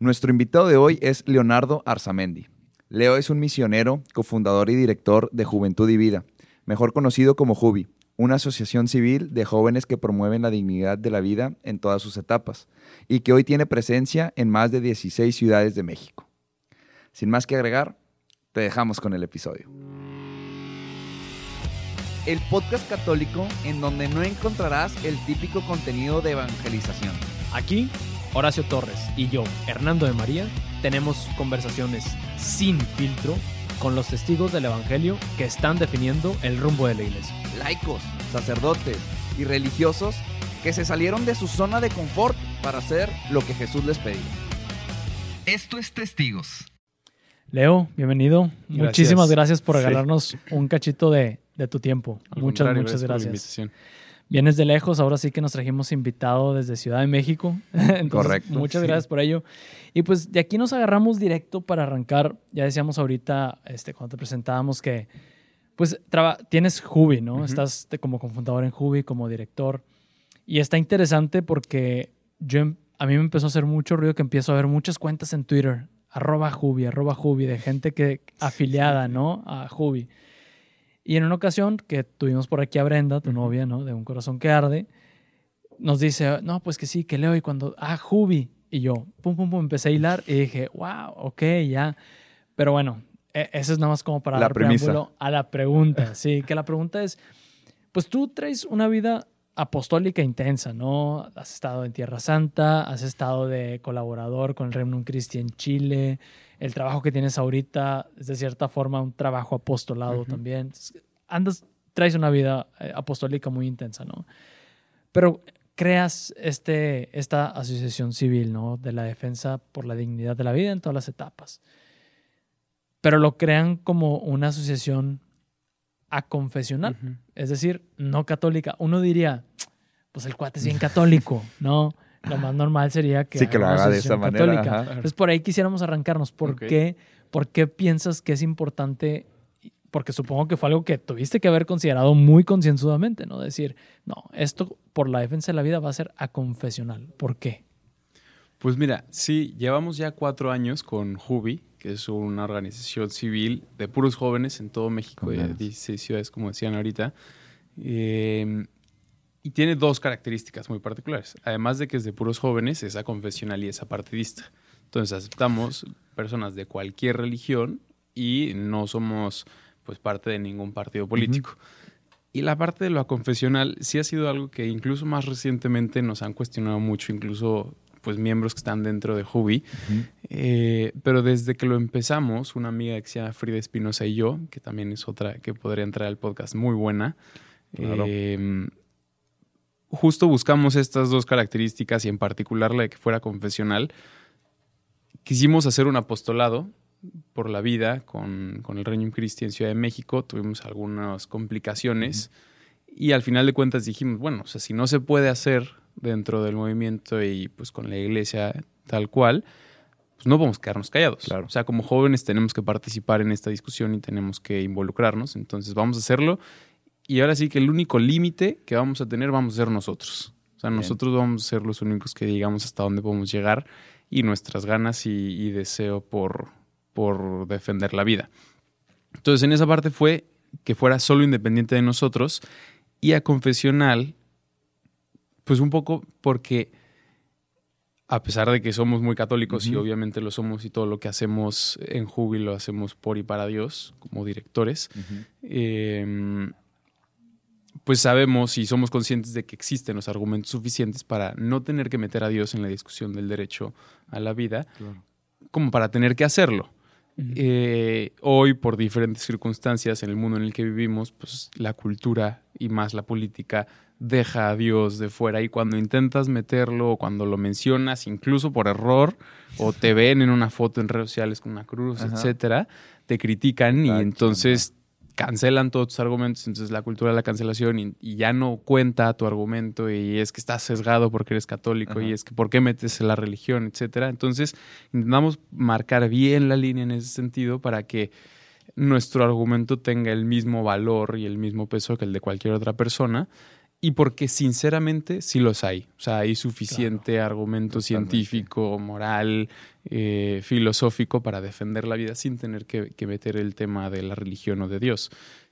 Nuestro invitado de hoy es Leonardo Arzamendi. Leo es un misionero, cofundador y director de Juventud y Vida, mejor conocido como Jubi, una asociación civil de jóvenes que promueven la dignidad de la vida en todas sus etapas y que hoy tiene presencia en más de 16 ciudades de México. Sin más que agregar, te dejamos con el episodio. El podcast católico en donde no encontrarás el típico contenido de evangelización. Aquí, Horacio Torres y yo, Hernando de María, tenemos conversaciones sin filtro con los testigos del Evangelio que están definiendo el rumbo de la iglesia. Laicos, sacerdotes y religiosos que se salieron de su zona de confort para hacer lo que Jesús les pedía. Esto es Testigos. Leo, bienvenido. Muchísimas gracias por regalarnos un cachito de, tu tiempo. muchas, muchas gracias. Vienes de lejos, ahora sí que nos trajimos invitado desde Ciudad de México. Correcto. Muchas gracias por ello. Y pues de aquí nos agarramos directo para arrancar. Ya decíamos ahorita, este, cuando te presentábamos que pues tienes Hubi, ¿no? Estás como cofundador en Hubi, como director. Y está interesante porque yo, em, a mí me empezó a hacer mucho ruido que empiezo a ver muchas cuentas en Twitter, arroba Hubi, arroba Hubi, de gente que afiliada, ¿no? A Hubi. Y en una ocasión que tuvimos por aquí a Brenda, tu novia, ¿no? De Un Corazón que Arde, nos dice, no, pues que sí, que leo. Y cuando, ah, Jubi. Y yo, pum, pum, pum, empecé a hilar y dije, wow, ok, ya. Pero bueno, e, eso es nada más como para la dar preámbulo a la pregunta. Sí, que la pregunta es, pues tú traes una vida apostólica intensa, ¿no? Has estado en Tierra Santa, has estado de colaborador con el Reino Christi en Chile, el trabajo que tienes ahorita es de cierta forma un trabajo apostolado también. Andas, traes una vida eh, apostólica muy intensa, ¿no? Pero creas este, esta asociación civil, ¿no? De la defensa por la dignidad de la vida en todas las etapas. Pero lo crean como una asociación aconfesional, es decir, no católica. Uno diría, pues el cuate es bien católico, ¿no? Lo más normal sería que, sí, que lo haga de esa manera. Entonces, por ahí quisiéramos arrancarnos. ¿Por, qué, ¿Por qué piensas que es importante? Porque supongo que fue algo que tuviste que haber considerado muy concienzudamente, ¿no? Decir, no, esto por la defensa de la vida va a ser aconfesional. ¿Por qué? Pues mira, sí, llevamos ya cuatro años con Jubi, que es una organización civil de puros jóvenes en todo México, de 16 ciudades, como decían ahorita. Eh, y tiene dos características muy particulares. Además de que es de puros jóvenes, es confesional y es apartidista. Entonces aceptamos personas de cualquier religión y no somos pues parte de ningún partido político. Y la parte de lo confesional sí ha sido algo que incluso más recientemente nos han cuestionado mucho, incluso pues miembros que están dentro de Hubi. Eh, pero desde que lo empezamos, una amiga que se llama Frida Espinosa y yo, que también es otra que podría entrar al podcast muy buena, eh, justo buscamos estas dos características y en particular la de que fuera confesional. Quisimos hacer un apostolado por la vida con, el Reino Cristiano en Ciudad de México. Tuvimos algunas complicaciones y al final de cuentas dijimos, bueno, o sea, si no se puede hacer dentro del movimiento y pues con la iglesia tal cual, pues no podemos quedarnos callados. Claro. O sea, como jóvenes tenemos que participar en esta discusión y tenemos que involucrarnos. Entonces vamos a hacerlo y ahora sí que el único límite que vamos a tener vamos a ser nosotros. O sea, nosotros vamos a ser los únicos que digamos hasta dónde podemos llegar y nuestras ganas y, deseo por, por defender la vida. Entonces, en esa parte fue que fuera solo independiente de nosotros y a confesional, pues un poco porque a pesar de que somos muy católicos y obviamente lo somos y todo lo que hacemos en Júbilo lo hacemos por y para Dios como directores, pues sabemos y somos conscientes de que existen los argumentos suficientes para no tener que meter a Dios en la discusión del derecho a la vida, como para tener que hacerlo. Eh, hoy, por diferentes circunstancias en el mundo en el que vivimos, pues la cultura y más la política deja a Dios de fuera y cuando intentas meterlo o cuando lo mencionas, incluso por error, o te ven en una foto en redes sociales con una cruz, etcétera, te critican y entonces cancelan todos tus argumentos, entonces la cultura de la cancelación y, ya no cuenta tu argumento y es que estás sesgado porque eres católico y es que por qué metes la religión, etcétera. Entonces intentamos marcar bien la línea en ese sentido para que nuestro argumento tenga el mismo valor y el mismo peso que el de cualquier otra persona y porque sinceramente sí los hay. O sea, hay suficiente argumento científico, moral, eh, filosófico para defender la vida sin tener que, meter el tema de la religión o de Dios.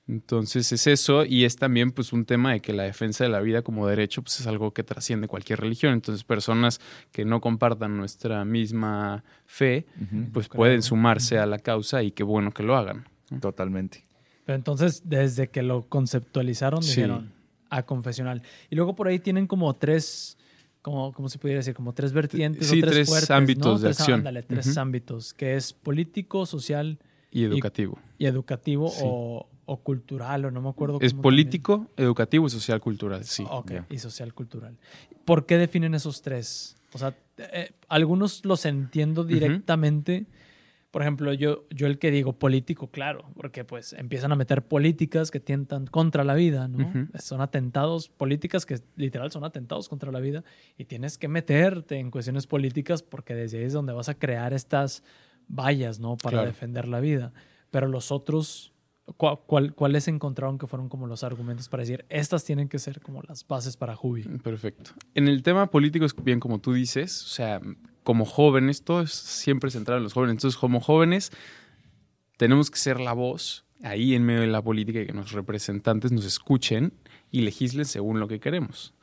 Entonces es eso y es también pues un tema de que la defensa de la vida como derecho pues es algo que trasciende cualquier religión. Entonces personas que no compartan nuestra misma fe pues pueden sumarse a la causa y qué bueno que lo hagan. Totalmente. Pero entonces desde que lo conceptualizaron dijeron a confesional. Y luego por ahí tienen como tres, como, ¿cómo se pudiera decir? Como tres vertientes sí, o tres, tres ámbitos de acción. Ándale, tres ámbitos, que es político, social y educativo. Y, educativo o, o, cultural, o no me acuerdo. Es político, educativo y social cultural, sí. Ok, y social cultural. ¿Por qué definen esos tres? O sea, eh, algunos los entiendo directamente por ejemplo, yo, yo el que digo político, claro, porque pues empiezan a meter políticas que tientan contra la vida, ¿no? Son atentados, políticas que literal son atentados contra la vida y tienes que meterte en cuestiones políticas porque desde ahí es donde vas a crear estas vallas, ¿no? Para defender la vida. Pero los otros, ¿cuáles encontraron que fueron como los argumentos para decir, estas tienen que ser como las bases para Jubi? Perfecto. En el tema político es bien como tú dices, o sea, como jóvenes, todo es siempre centrado en los jóvenes. Entonces, como jóvenes, tenemos que ser la voz ahí en medio de la política y que los representantes nos escuchen y legislen según lo que queremos.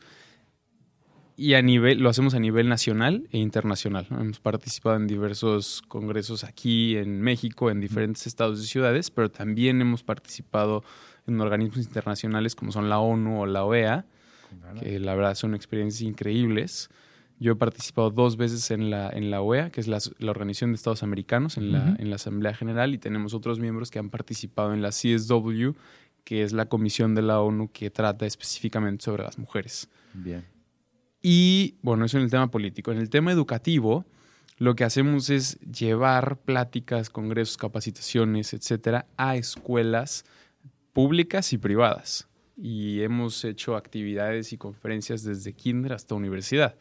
Y a nivel, lo hacemos a nivel nacional e internacional. Hemos participado en diversos congresos aquí en México, en diferentes estados y ciudades, pero también hemos participado en organismos internacionales como son la ONU o la OEA, que la verdad son experiencias increíbles. Yo he participado dos veces en la, en la OEA, que es la, Organización de Estados Americanos, en, la, en la Asamblea General, y tenemos otros miembros que han participado en la CSW, que es la comisión de la ONU que trata específicamente sobre las mujeres. Bien. Y bueno, eso en el tema político. En el tema educativo, lo que hacemos es llevar pláticas, congresos, capacitaciones, etcétera, a escuelas públicas y privadas. Y hemos hecho actividades y conferencias desde kinder hasta universidad.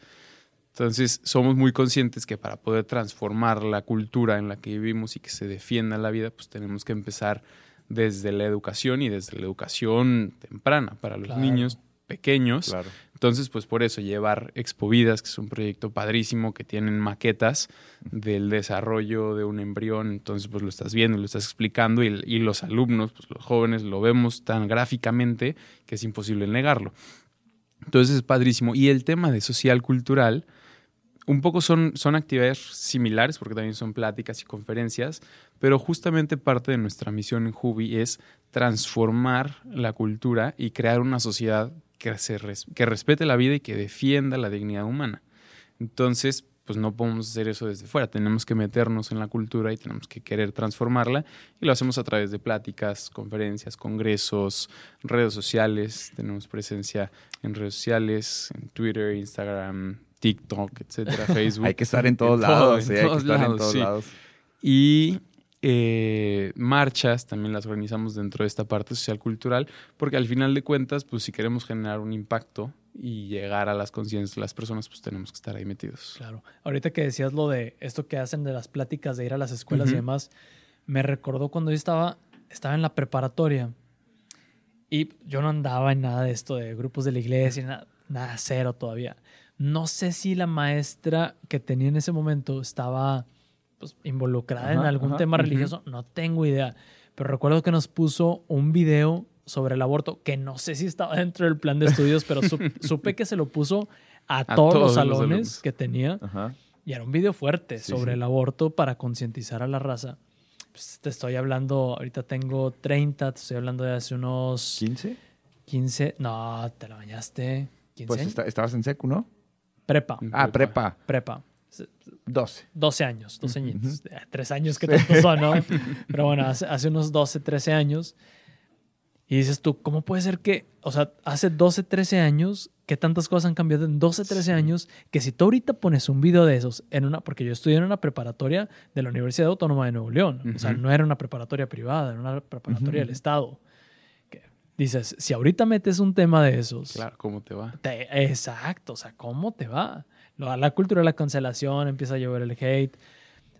Entonces, somos muy conscientes que para poder transformar la cultura en la que vivimos y que se defienda la vida, pues tenemos que empezar desde la educación y desde la educación temprana para los niños pequeños. Entonces, pues por eso llevar Expovidas, que es un proyecto padrísimo que tienen maquetas del desarrollo de un embrión. Entonces, pues lo estás viendo, lo estás explicando y, y los alumnos, pues los jóvenes lo vemos tan gráficamente que es imposible negarlo. Entonces es padrísimo. Y el tema de social cultural, un poco son, son actividades similares, porque también son pláticas y conferencias, pero justamente parte de nuestra misión en Jubi es transformar la cultura y crear una sociedad que, se que respete la vida y que defienda la dignidad humana. Entonces, pues no podemos hacer eso desde fuera, tenemos que meternos en la cultura y tenemos que querer transformarla y lo hacemos a través de pláticas, conferencias, congresos, redes sociales, tenemos presencia en redes sociales, en Twitter, Instagram, TikTok, etcétera, Facebook. hay que estar en todos lados, hay que estar en todos lados. Y eh, marchas también las organizamos dentro de esta parte social cultural, porque al final de cuentas, pues si queremos generar un impacto y llegar a las conciencias de las personas, pues tenemos que estar ahí metidos. Claro. Ahorita que decías lo de esto que hacen de las pláticas, de ir a las escuelas y demás, me recordó cuando yo estaba, estaba en la preparatoria y yo no andaba en nada de esto de grupos de la iglesia, nada, nada cero todavía. No sé si la maestra que tenía en ese momento estaba pues, involucrada en algún tema religioso, no tengo idea. Pero recuerdo que nos puso un video sobre el aborto, que no sé si estaba dentro del plan de estudios, pero supe que se lo puso a, todos, los salones que tenía. Y era un video fuerte sobre el aborto para concientizar a la raza. Pues, te estoy hablando, ahorita tengo 30, te estoy hablando de hace unos... ¿15? 15, no, te la bañaste. pues estabas en secu, ¿no? Prepa. Ah, prepa. Prepa. 12. 12 años, 12 años. Tres años que tanto son, ¿no? Pero bueno, hace, hace, unos 12, 13 años. Y dices tú, ¿cómo puede ser que, o sea, hace 12, 13 años, que tantas cosas han cambiado en 12, 13 años, que si tú ahorita pones un video de esos en una, porque yo estudié en una preparatoria de la Universidad Autónoma de Nuevo León, o sea, no era una preparatoria privada, era una preparatoria del Estado dices, si ahorita metes un tema de esos. Claro, ¿cómo te va? exacto, o sea, ¿cómo te va? La cultura de la cancelación, empieza a llover el hate.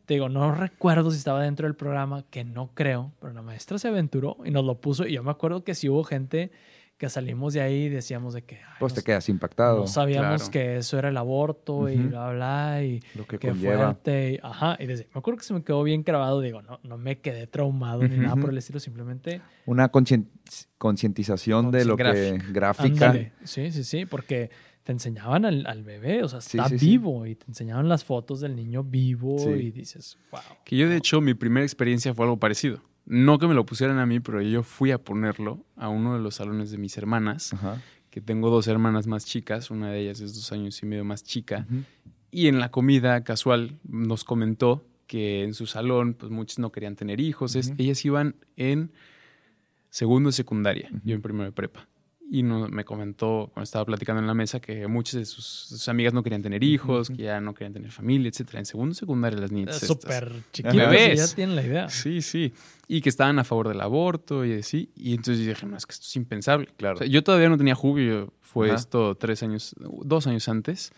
Te digo, no recuerdo si estaba dentro del programa, que no creo, pero la maestra se aventuró y nos lo puso. Y yo me acuerdo que sí hubo gente que salimos de ahí y decíamos de que... ay, Pues te quedas impactado. No sabíamos Claro. que eso era el aborto y bla, bla, y Lo que fuerte. y- ajá, y desde, me acuerdo que se me quedó bien grabado, digo, no, no me quedé traumado ni nada por el estilo, simplemente... Una concientización de lo que Gráfica. Ándale. Sí, sí, sí, porque te enseñaban al, al bebé, o sea, está sí, sí. vivo y te enseñaban las fotos del niño vivo Sí. y dices, wow. Que yo, de hecho, mi primera experiencia fue algo parecido. No que me lo pusieran a mí, pero yo fui a ponerlo a uno de los salones de mis hermanas, Ajá. que tengo dos hermanas más chicas, una de ellas es dos años y medio más chica, y en la comida casual nos comentó que en su salón, pues muchos no querían tener hijos, ellas iban en segundo de secundaria, yo en primero de prepa. Y no, me comentó, cuando estaba platicando en la mesa, que muchas de sus, sus amigas no querían tener hijos, que ya no querían tener familia, etcétera. En segundo secundaria las niñas. Súper y ya tienen la idea. Sí, sí. Y que estaban a favor del aborto y así. Y entonces dije, no, es que esto es impensable. Claro. O sea, yo todavía no tenía jubio, fue Ajá. esto tres años, dos años antes.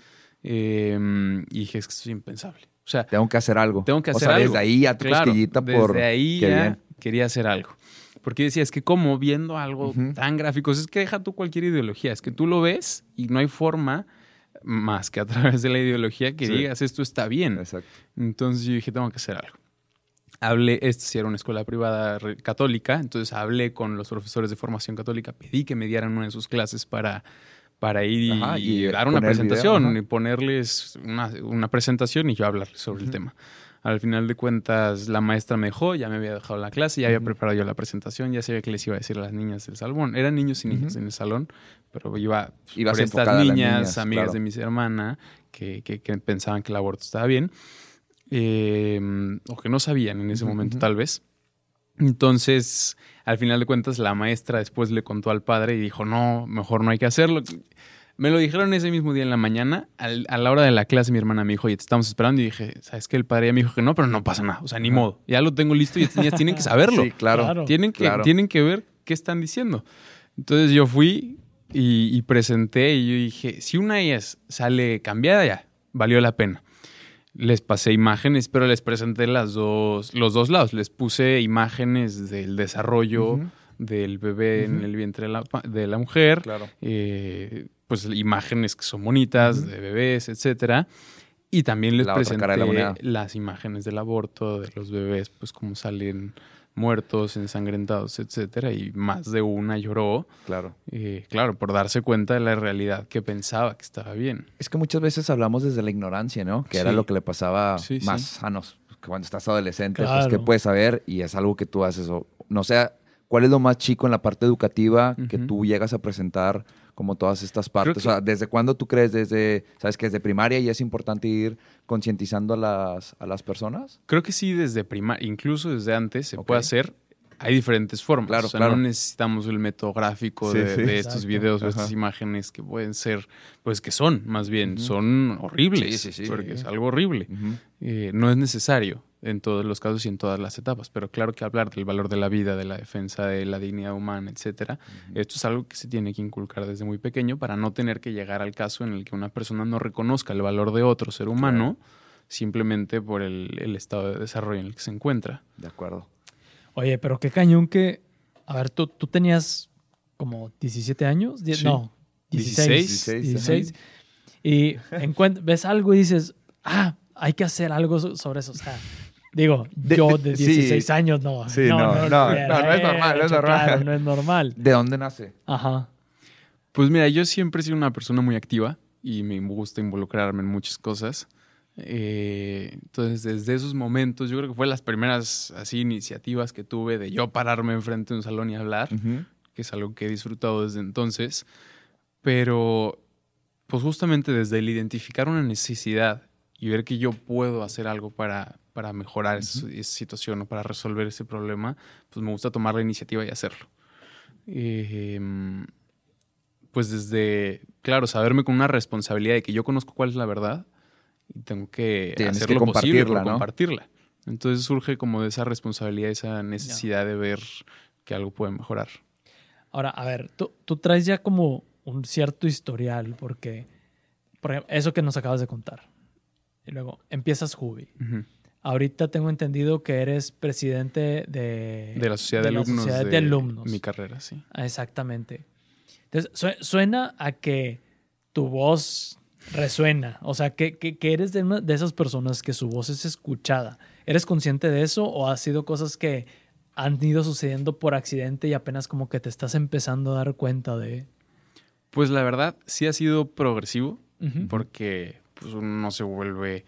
eh, y dije, es que esto es impensable. O sea, Tengo que hacer algo. tengo que o hacer sea, algo. desde ahí ya tu Claro, por. Desde ahí ya quería hacer algo. Porque decía, es que como viendo algo Ujú. tan gráfico, es que deja tú cualquier ideología, es que tú lo ves y no hay forma más que a través de la ideología que Sí. digas esto está bien. Exacto. Entonces yo dije, tengo que hacer algo. Hablé, esta sí era una escuela privada católica, entonces hablé con los profesores de formación católica, pedí que me dieran una de sus clases para, para ir y, Ajá, y, y dar una el video, presentación, ajá. y ponerles una, una presentación y yo hablarles sobre el Ujú. tema. Al final de cuentas, la maestra me dejó, ya me había dejado la clase, ya había preparado yo la presentación, ya sabía que les iba a decir a las niñas del salón. Eran niños y niñas en el salón, pero iba Ibas por estas niñas, niñas, amigas claro. de mis hermanas, que, que- que pensaban que el aborto estaba bien, eh, o que no sabían en ese momento tal vez. Entonces, al final de cuentas, la maestra después le contó al padre y dijo, no, mejor no hay que hacerlo. Me lo dijeron ese mismo día en la mañana. Al- a la hora de la clase, mi hermana me dijo, oye, te estamos esperando. Y dije, ¿sabes qué? El padre ya me dijo que no, pero no pasa nada. O sea, ni Ajá. modo. Ya lo tengo listo y estas niñas tienen que saberlo. Sí, claro. Claro. Tienen que, Claro. tienen que ver qué están diciendo. Entonces yo fui y, y presenté y yo dije, si una de ellas sale cambiada ya, valió la pena. Les pasé imágenes, pero les presenté las dos, los dos lados. Les puse imágenes del desarrollo. Del bebé en el vientre de la, pa- de la mujer, Claro. eh, pues imágenes que son bonitas de bebés, etcétera. Y también les La presenté las imágenes del aborto, de los bebés, pues cómo salen muertos, ensangrentados, etcétera. Y más de una lloró, Claro. eh, claro, por darse cuenta de la realidad que pensaba que estaba bien. Es que muchas veces hablamos desde la ignorancia, ¿no? Que era lo que le pasaba Sí, sí. más sanos. Que cuando estás adolescente, pues que puedes saber y es algo que tú haces. O, no sé, ¿cuál es lo más chico en la parte educativa que tú llegas a presentar como todas estas partes? que- O sea, ¿desde cuándo tú crees? Desde, ¿sabes que Desde primaria y es importante ir concientizando a las, a las personas. Creo que sí, desde primaria, incluso desde antes se puede hacer. Hay diferentes formas. Claro, o sea, claro. no necesitamos el método gráfico Sí, de, sí. de estos videos o Ajá. estas imágenes que pueden ser, pues que son, más bien, son horribles. Sí, sí, sí. Porque es algo horrible. Eh, no es necesario en todos los casos y en todas las etapas, pero claro que hablar del valor de la vida, de la defensa de la dignidad humana, etcétera, esto es algo que se tiene que inculcar desde muy pequeño para no tener que llegar al caso en el que una persona no reconozca el valor de otro ser humano simplemente por el, el estado de desarrollo en el que se encuentra. De acuerdo. Oye, pero qué cañón que. A ver, tú, tú tenías como 17 años. Die- Sí. No, 16. 16, 16. Y ves algo y dices, ah, hay que hacer algo so- sobre eso. O sea, digo, De- yo de- de sí. 16 años no. Sí, no, no, no, hubiera no es normal, no es normal. claro, no es normal. ¿De dónde nace? Ajá. Pues mira, yo siempre he sido una persona muy activa y me gusta involucrarme en muchas cosas. Eh, entonces, desde esos momentos, yo creo que fue las primeras así iniciativas que tuve de yo pararme enfrente de un salón y hablar. Que es algo que he disfrutado desde entonces, pero pues justamente desde el identificar una necesidad y ver que yo puedo hacer algo para, para mejorar esa, esa situación o para resolver ese problema, pues me gusta tomar la iniciativa y hacerlo. Eh, pues desde, claro, saberme con una responsabilidad de que yo conozco cuál es la verdad y tengo que Tienes hacer que lo posible compartirla, ¿no? compartirla. Entonces surge como de esa responsabilidad, esa necesidad de ver que algo puede mejorar. Ahora, a ver, tú, tú traes ya como un cierto historial, porque, por ejemplo, eso que nos acabas de contar. Y luego empiezas Jubi. Ujú. Ahorita tengo entendido que eres presidente de, De la sociedad de, alumnos. sociedad de alumnos. Mi carrera, sí. Ah, Exactamente. Entonces, suena a que tu voz resuena, o sea, que, que, eres de, de esas personas que su voz es escuchada. ¿Eres consciente de eso o ha sido cosas que han ido sucediendo por accidente y apenas como que te estás empezando a dar cuenta de... Pues la verdad sí ha sido progresivo porque pues uno no se vuelve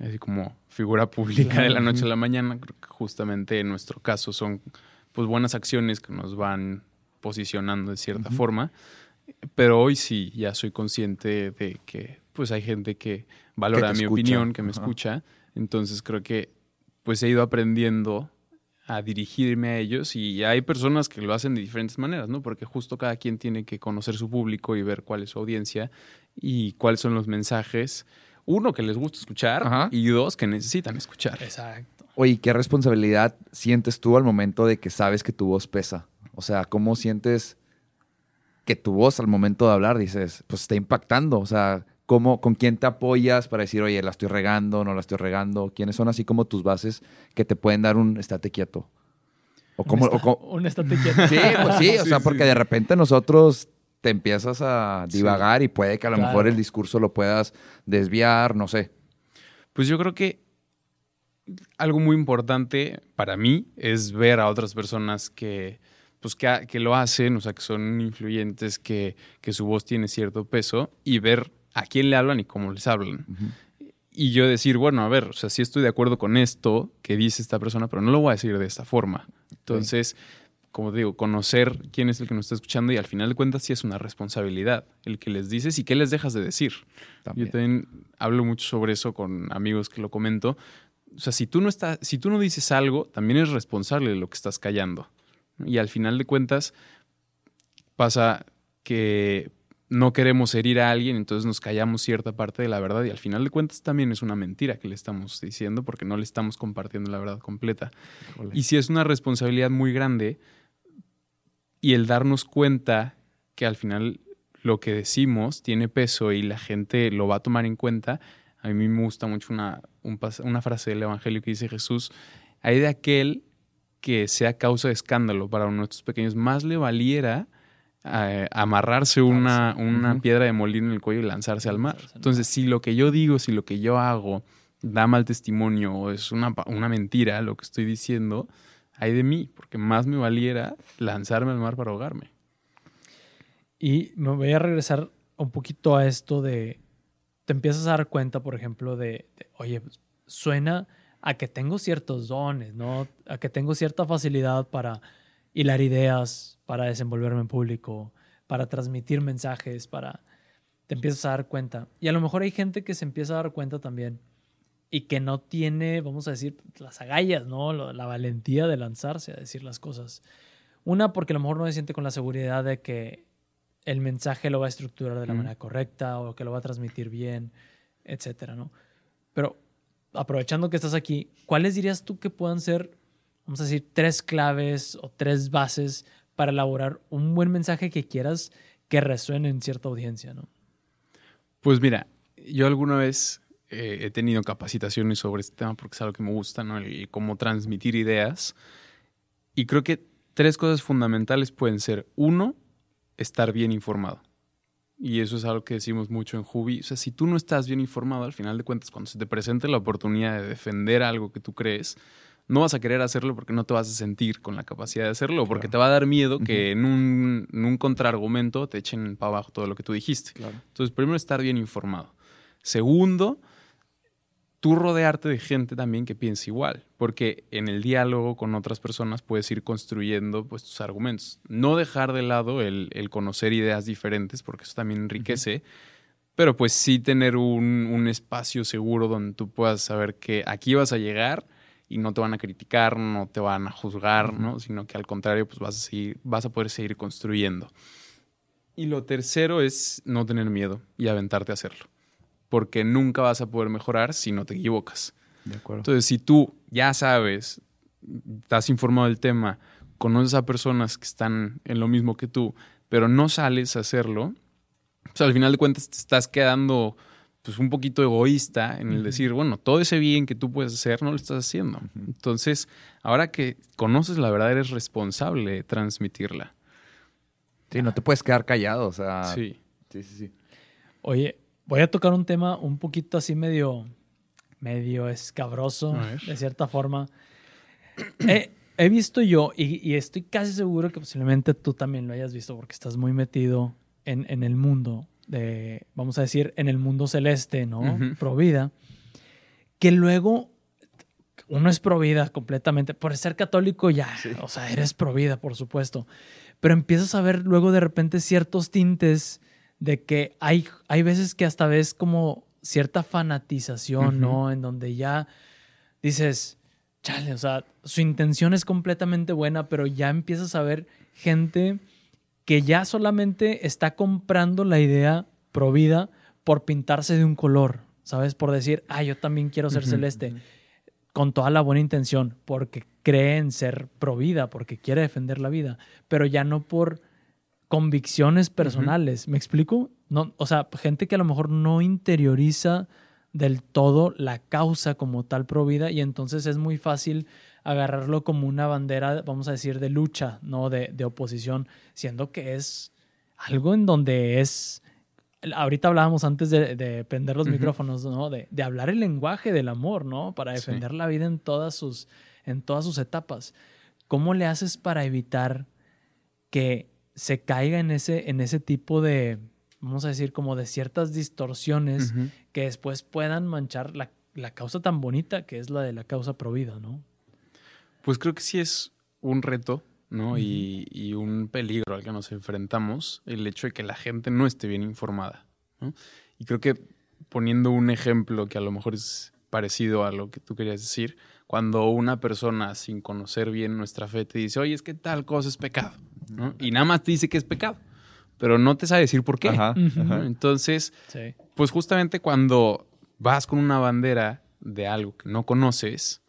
así como figura pública de la noche a la mañana. Creo que justamente en nuestro caso son pues buenas acciones que nos van posicionando de cierta forma. Pero hoy sí ya soy consciente de que pues hay gente que valora mi opinión, que me escucha. Entonces creo que pues he ido aprendiendo a dirigirme a ellos y hay personas que lo hacen de diferentes maneras, ¿no? Porque justo cada quien tiene que conocer su público y ver cuál es su audiencia y cuáles son los mensajes, uno, que les gusta escuchar y dos, que necesitan escuchar. Exacto. Oye, ¿qué responsabilidad sientes tú al momento de que sabes que tu voz pesa? O sea, ¿cómo sientes que tu voz al momento de hablar dices, pues está impactando? O sea, ¿Cómo, ¿Con quién te apoyas para decir, oye, la estoy regando, no la estoy regando? ¿Quiénes son así como tus bases que te pueden dar un estate quieto? O cómo, un, estate quieto. Sí, pues sí, o sea, porque de repente nosotros te empiezas a divagar y puede que a lo mejor el discurso lo puedas desviar, no sé. Pues yo creo que algo muy importante para mí es ver a otras personas que, pues que, que lo hacen, o sea, que son influyentes, que, que su voz tiene cierto peso y ver a quién le hablan y cómo les hablan. Y yo decir, bueno, a ver, o sea, sí estoy de acuerdo con esto que dice esta persona, pero no lo voy a decir de esta forma. Entonces, como te digo, conocer quién es el que nos está escuchando y al final de cuentas sí es una responsabilidad el que les dices y qué les dejas de decir. Yo también hablo mucho sobre eso con amigos que lo comento. O sea, si tú no estás, si tú no dices algo, también eres responsable de lo que estás callando. Y al final de cuentas pasa que no queremos herir a alguien, entonces nos callamos cierta parte de la verdad y al final de cuentas también es una mentira que le estamos diciendo porque no le estamos compartiendo la verdad completa. Y si es una responsabilidad muy grande y el darnos cuenta que al final lo que decimos tiene peso y la gente lo va a tomar en cuenta, a mí me gusta mucho una, una frase del Evangelio que dice Jesús, hay de aquel que sea causa de escándalo para nuestros pequeños, más le valiera amarrarse una, una piedra de molino en el cuello y lanzarse al mar. Entonces, si lo que yo digo, si lo que yo hago da mal testimonio o es una, una mentira lo que estoy diciendo, hay de mí, porque más me valiera lanzarme al mar para ahogarme. Y me voy a regresar un poquito a esto de, te empiezas a dar cuenta, por ejemplo, de, de oye, suena a que tengo ciertos dones, ¿no? A que tengo cierta facilidad para hilar ideas, para desenvolverme en público, para transmitir mensajes, para... Te empiezas a dar cuenta. Y a lo mejor hay gente que se empieza a dar cuenta también y que no tiene, vamos a decir, las agallas, ¿no? La valentía de lanzarse a decir las cosas. Una, porque a lo mejor no se siente con la seguridad de que el mensaje lo va a estructurar de la manera correcta o que lo va a transmitir bien, etcétera, ¿no? Pero aprovechando que estás aquí, ¿cuáles dirías tú que puedan ser, vamos a decir, tres claves o tres bases para elaborar un buen mensaje que quieras que resuene en cierta audiencia, ¿no? Pues mira, yo alguna vez eh, he tenido capacitaciones sobre este tema porque es algo que me gusta, ¿no? Y cómo transmitir ideas. Y creo que tres cosas fundamentales pueden ser, uno, estar bien informado. Y eso es algo que decimos mucho en Jubi. O sea, si tú no estás bien informado, al final de cuentas, cuando se te presente la oportunidad de defender algo que tú crees, no vas a querer hacerlo porque no te vas a sentir con la capacidad de hacerlo, porque te va a dar miedo que en un, en contraargumento te echen para abajo todo lo que tú dijiste. Entonces, primero, estar bien informado. Segundo, tú rodearte de gente también que piense igual, porque en el diálogo con otras personas puedes ir construyendo pues, tus argumentos. No dejar de lado el, conocer ideas diferentes, porque eso también enriquece. Pero pues sí tener un, un espacio seguro donde tú puedas saber que aquí vas a llegar y no te van a criticar, no te van a juzgar, ¿no? Sino que al contrario, pues vas a, seguir, vas a poder seguir construyendo. Y lo tercero es no tener miedo y aventarte a hacerlo. Porque nunca vas a poder mejorar si no te equivocas. De acuerdo. Entonces, si tú ya sabes, estás informado del tema, conoces a personas que están en lo mismo que tú, pero no sales a hacerlo, pues al final de cuentas te estás quedando pues un poquito egoísta en el decir, bueno, todo ese bien que tú puedes hacer no lo estás haciendo. Entonces, ahora que conoces la verdad, eres responsable de transmitirla. Sí, no te puedes quedar callado, o sea. Sí. Sí, sí, sí. Oye, voy a tocar un tema un poquito así medio, medio escabroso, de cierta forma. he, he visto yo, y, y estoy casi seguro que posiblemente tú también lo hayas visto porque estás muy metido en, en el mundo de, vamos a decir, en el mundo celeste, ¿no? Ujú. Pro vida, que luego uno es pro vida completamente. Por ser católico ya, o sea, eres pro vida, por supuesto. Pero empiezas a ver luego de repente ciertos tintes de que hay, hay veces que hasta ves como cierta fanatización. ¿no? En donde ya dices, chale, o sea, su intención es completamente buena, pero ya empiezas a ver gente que ya solamente está comprando la idea pro vida por pintarse de un color, ¿sabes? Por decir, ah, yo también quiero ser celeste, con toda la buena intención, porque cree en ser pro vida, porque quiere defender la vida, pero ya no por convicciones personales. ¿Me explico? No, o sea, gente que a lo mejor no interioriza del todo la causa como tal pro vida y entonces es muy fácil agarrarlo como una bandera, vamos a decir, de lucha, no de, de oposición, siendo que es algo en donde es... Ahorita hablábamos antes de, de prender los micrófonos, ¿no? De, de hablar el lenguaje del amor, ¿no? Para Sí. defender la vida en todas sus, en todas sus etapas. ¿Cómo le haces para evitar que se caiga en ese, en ese tipo de, vamos a decir, como de ciertas distorsiones que después puedan manchar la, la causa tan bonita que es la de la causa provida, ¿no? Pues creo que sí es un reto, ¿no? y, y un peligro al que nos enfrentamos el hecho de que la gente no esté bien informada, ¿no? Y creo que poniendo un ejemplo que a lo mejor es parecido a lo que tú querías decir, cuando una persona sin conocer bien nuestra fe te dice, oye, es que tal cosa es pecado, ¿no? Y nada más te dice que es pecado, pero no te sabe decir por qué. Ajá. Entonces, Sí. pues justamente cuando vas con una bandera de algo que no conoces,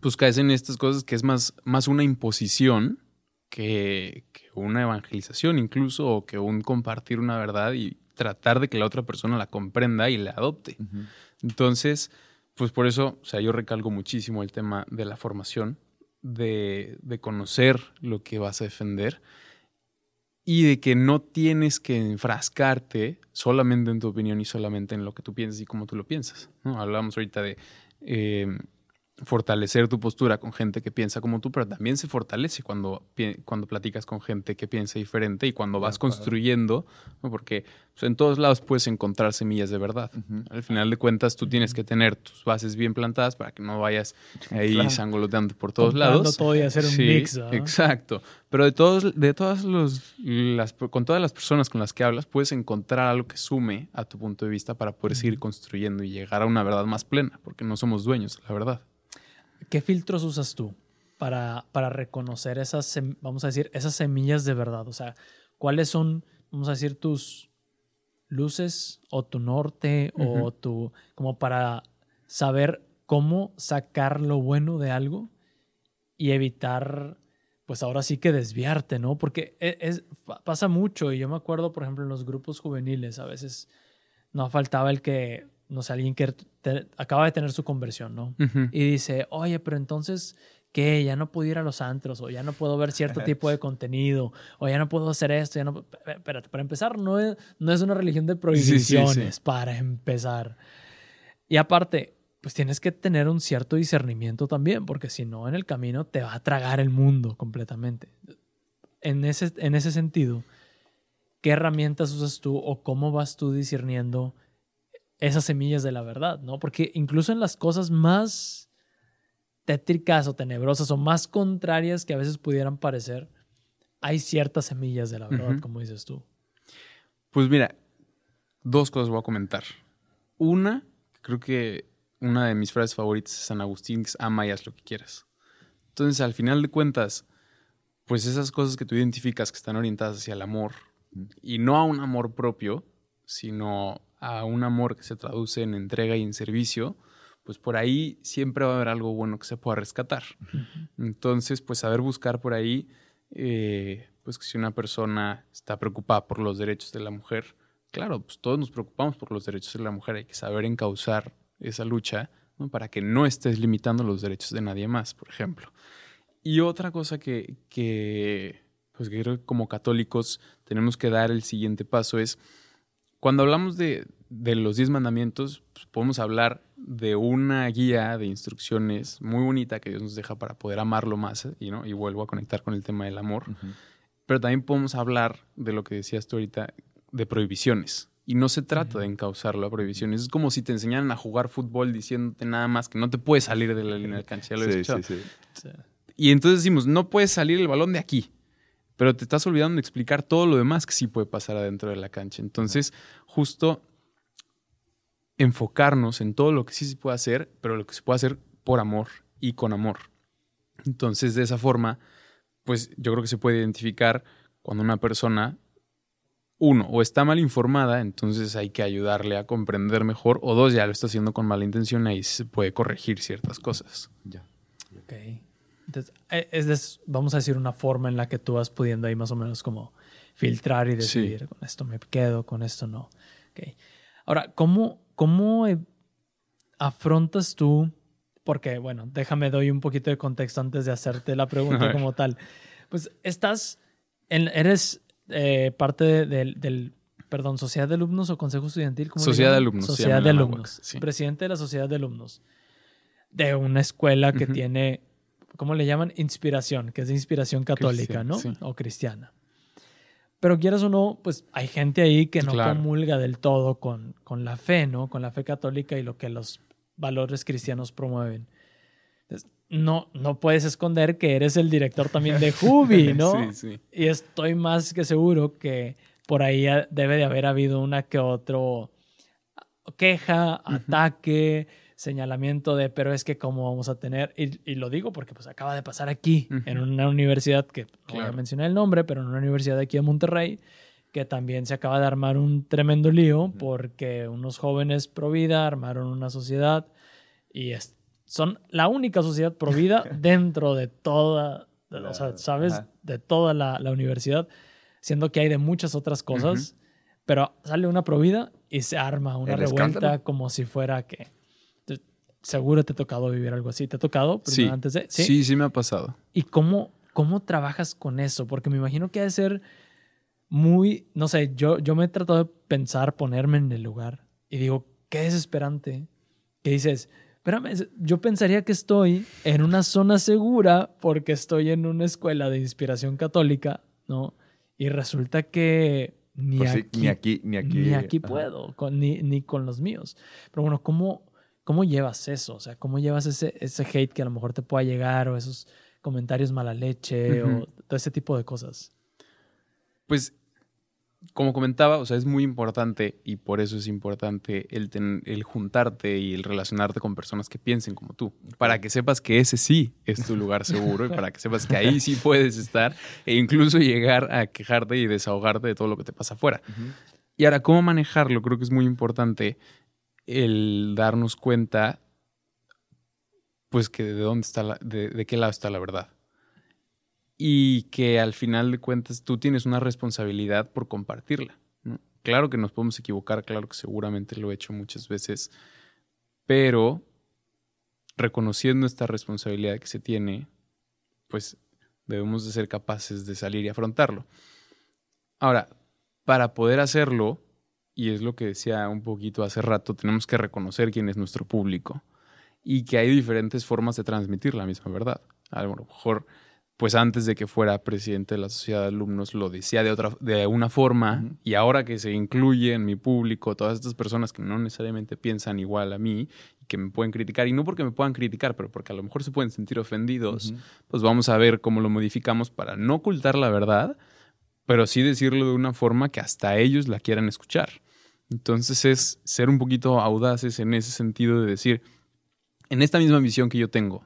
pues caes en estas cosas que es más, más una imposición que, que una evangelización incluso, o que un compartir una verdad y tratar de que la otra persona la comprenda y la adopte. Ujú. Entonces, pues por eso, o sea, yo recalco muchísimo el tema de la formación, de, de conocer lo que vas a defender y de que no tienes que enfrascarte solamente en tu opinión y solamente en lo que tú piensas y cómo tú lo piensas. ¿no? Ahorita de eh, fortalecer tu postura con gente que piensa como tú, pero también se fortalece cuando, cuando platicas con gente que piensa diferente y cuando vas construyendo, ¿no? porque pues, en todos lados puedes encontrar semillas de verdad. Al final de cuentas, tú tienes que tener tus bases bien plantadas para que no vayas ahí Claro. sangoloteando por todos Comprando lados. todo y hacer un Sí, mix. Exacto. Pero de todos, de todas los, las, con todas las personas con las que hablas, puedes encontrar algo que sume a tu punto de vista para poder seguir construyendo y llegar a una verdad más plena, porque no somos dueños de la verdad. ¿Qué filtros usas tú para, para reconocer esas, vamos a decir, esas semillas de verdad? O sea, ¿cuáles son, vamos a decir, tus luces o tu norte o tu, como para saber cómo sacar lo bueno de algo y evitar, pues ahora sí que desviarte, ¿no? Porque e- es, pa- pasa mucho y yo me acuerdo, por ejemplo, en los grupos juveniles, a veces no faltaba el que, no sé, alguien que te- acaba de tener su conversión, ¿no? y dice, oye, pero entonces, ¿qué? Ya no puedo ir a los antros, o ya no puedo ver cierto tipo de contenido, o ya no puedo hacer esto, ya no... Espérate, para empezar, no es, no es una religión de sí, sí. prohibiciones, para empezar. Y aparte, pues tienes que tener un cierto discernimiento también, porque si no, en el camino te va a tragar el mundo completamente. En ese, en ese sentido, ¿qué herramientas usas tú o cómo vas tú discerniendo esas semillas de la verdad, ¿no? Porque incluso en las cosas más tétricas o tenebrosas o más contrarias que a veces pudieran parecer, hay ciertas semillas de la verdad, como dices tú. Pues mira, dos cosas voy a comentar. Una, creo que una de mis frases favoritas es San Agustín, que es ama y haz lo que quieras. Entonces, al final de cuentas, pues esas cosas que tú identificas que están orientadas hacia el amor, y no a un amor propio, sino a un amor que se traduce en entrega y en servicio, pues por ahí siempre va a haber algo bueno que se pueda rescatar. Entonces, pues saber buscar por ahí, eh, pues que si una persona está preocupada por los derechos de la mujer, claro, pues todos nos preocupamos por los derechos de la mujer, hay que saber encauzar esa lucha ¿no? para que no estés limitando los derechos de nadie más, por ejemplo. Y otra cosa que, que, pues que creo que como católicos tenemos que dar el siguiente paso es, cuando hablamos de, de los diez mandamientos, pues, podemos hablar de una guía de instrucciones muy bonita que Dios nos deja para poder amarlo más, y, ¿no? y vuelvo a conectar con el tema del amor, pero también podemos hablar de lo que decías tú ahorita, de prohibiciones. Y no se trata de encauzarlo a prohibiciones. Es como si te enseñaran a jugar fútbol diciéndote nada más que no te puedes salir de la línea del cancha. Ya lo he Sí, sí, sí. Y entonces decimos, no puedes salir el balón de aquí. Pero te estás olvidando de explicar todo lo demás que sí puede pasar adentro de la cancha. Entonces, justo enfocarnos en todo lo que sí se puede hacer, pero lo que se puede hacer por amor y con amor. Entonces, de esa forma, pues yo creo que se puede identificar cuando una persona, uno, o está mal informada, entonces hay que ayudarle a comprender mejor, o dos, ya lo está haciendo con mala intención, ahí se puede corregir ciertas cosas. Ya. Ok. Entonces, eh, es vamos a decir una forma en la que tú vas pudiendo ahí más o menos como filtrar y decidir, con esto me quedo, con esto no. Ok. Ahora, ¿cómo, cómo eh, afrontas tú? Porque, bueno, déjame doy un poquito de contexto antes de hacerte la pregunta como tal. Pues estás, en- eres eh, parte de- del, del, perdón, sociedad de alumnos o consejo estudiantil. ¿cómo le Sociedad de alumnos, Sociedad de alumnos. Sí. Presidente de la sociedad de alumnos de una escuela que tiene, ¿cómo le llaman? Inspiración, que es de inspiración católica, ¿no? sí. O cristiana. Pero quieras o no, pues hay gente ahí que no Claro. comulga del todo con, con la fe, ¿no? Con la fe católica y lo que los valores cristianos promueven. Entonces, no, no puedes esconder que eres el director también de Jubi, ¿no? Sí, sí. Y estoy más que seguro que por ahí debe de haber habido una que otro queja, ataque, señalamiento de, pero es que cómo vamos a tener, y, y lo digo porque pues acaba de pasar aquí, Ujú. en una universidad que no voy a Claro. mencionar el nombre, pero en una universidad de aquí de Monterrey, que también se acaba de armar un tremendo lío porque unos jóvenes pro vida armaron una sociedad y es- son la única sociedad pro vida dentro de toda, de- o sea, ¿sabes? ajá. De toda la, la universidad, siendo que hay de muchas otras cosas, pero sale una pro vida y se arma una El revuelta escándalo. como si fuera que... Seguro te ha tocado vivir algo así. ¿Te ha tocado? Sí. Antes de, sí, sí me ha pasado. ¿Y cómo, cómo trabajas con eso? Porque me imagino que ha de ser muy, no sé, yo, yo me he tratado de pensar, ponerme en el lugar y digo, qué desesperante. Que dices, espérame, es- yo pensaría que estoy en una zona segura porque estoy en una escuela de inspiración católica, ¿no? Y resulta que ni, Pues sí, aquí, ni aquí, ni aquí. ni aquí puedo, con- ni, ni con los míos. Pero bueno, ¿cómo, ¿cómo llevas eso? O sea, ¿cómo llevas ese, ese hate que a lo mejor te pueda llegar o esos comentarios mala leche o todo ese tipo de cosas? Pues, como comentaba, o sea, es muy importante y por eso es importante el, ten- el juntarte y el relacionarte con personas que piensen como tú, para que sepas que ese sí es tu lugar seguro y para que sepas que ahí sí puedes estar e incluso llegar a quejarte y desahogarte de todo lo que te pasa afuera. Y ahora, ¿cómo manejarlo? Creo que es muy importante el darnos cuenta, pues, que de dónde está la, de, qué lado está la verdad. Y que al final de cuentas tú tienes una responsabilidad por compartirla. Claro que nos podemos equivocar, claro que seguramente lo he hecho muchas veces, pero reconociendo esta responsabilidad que se tiene, pues debemos de ser capaces de salir y afrontarlo. Ahora, para poder hacerlo, y es lo que decía un poquito hace rato, tenemos que reconocer quién es nuestro público y que hay diferentes formas de transmitir la misma verdad. A lo mejor, pues antes de que fuera presidente de la sociedad de alumnos, lo decía de, otra, de una forma y ahora que se incluye en mi público todas estas personas que no necesariamente piensan igual a mí y que me pueden criticar, y no porque me puedan criticar, pero porque a lo mejor se pueden sentir ofendidos, pues vamos a ver cómo lo modificamos para no ocultar la verdad, pero sí decirlo de una forma que hasta ellos la quieran escuchar. Entonces es ser un poquito audaces en ese sentido de decir, en esta misma misión que yo tengo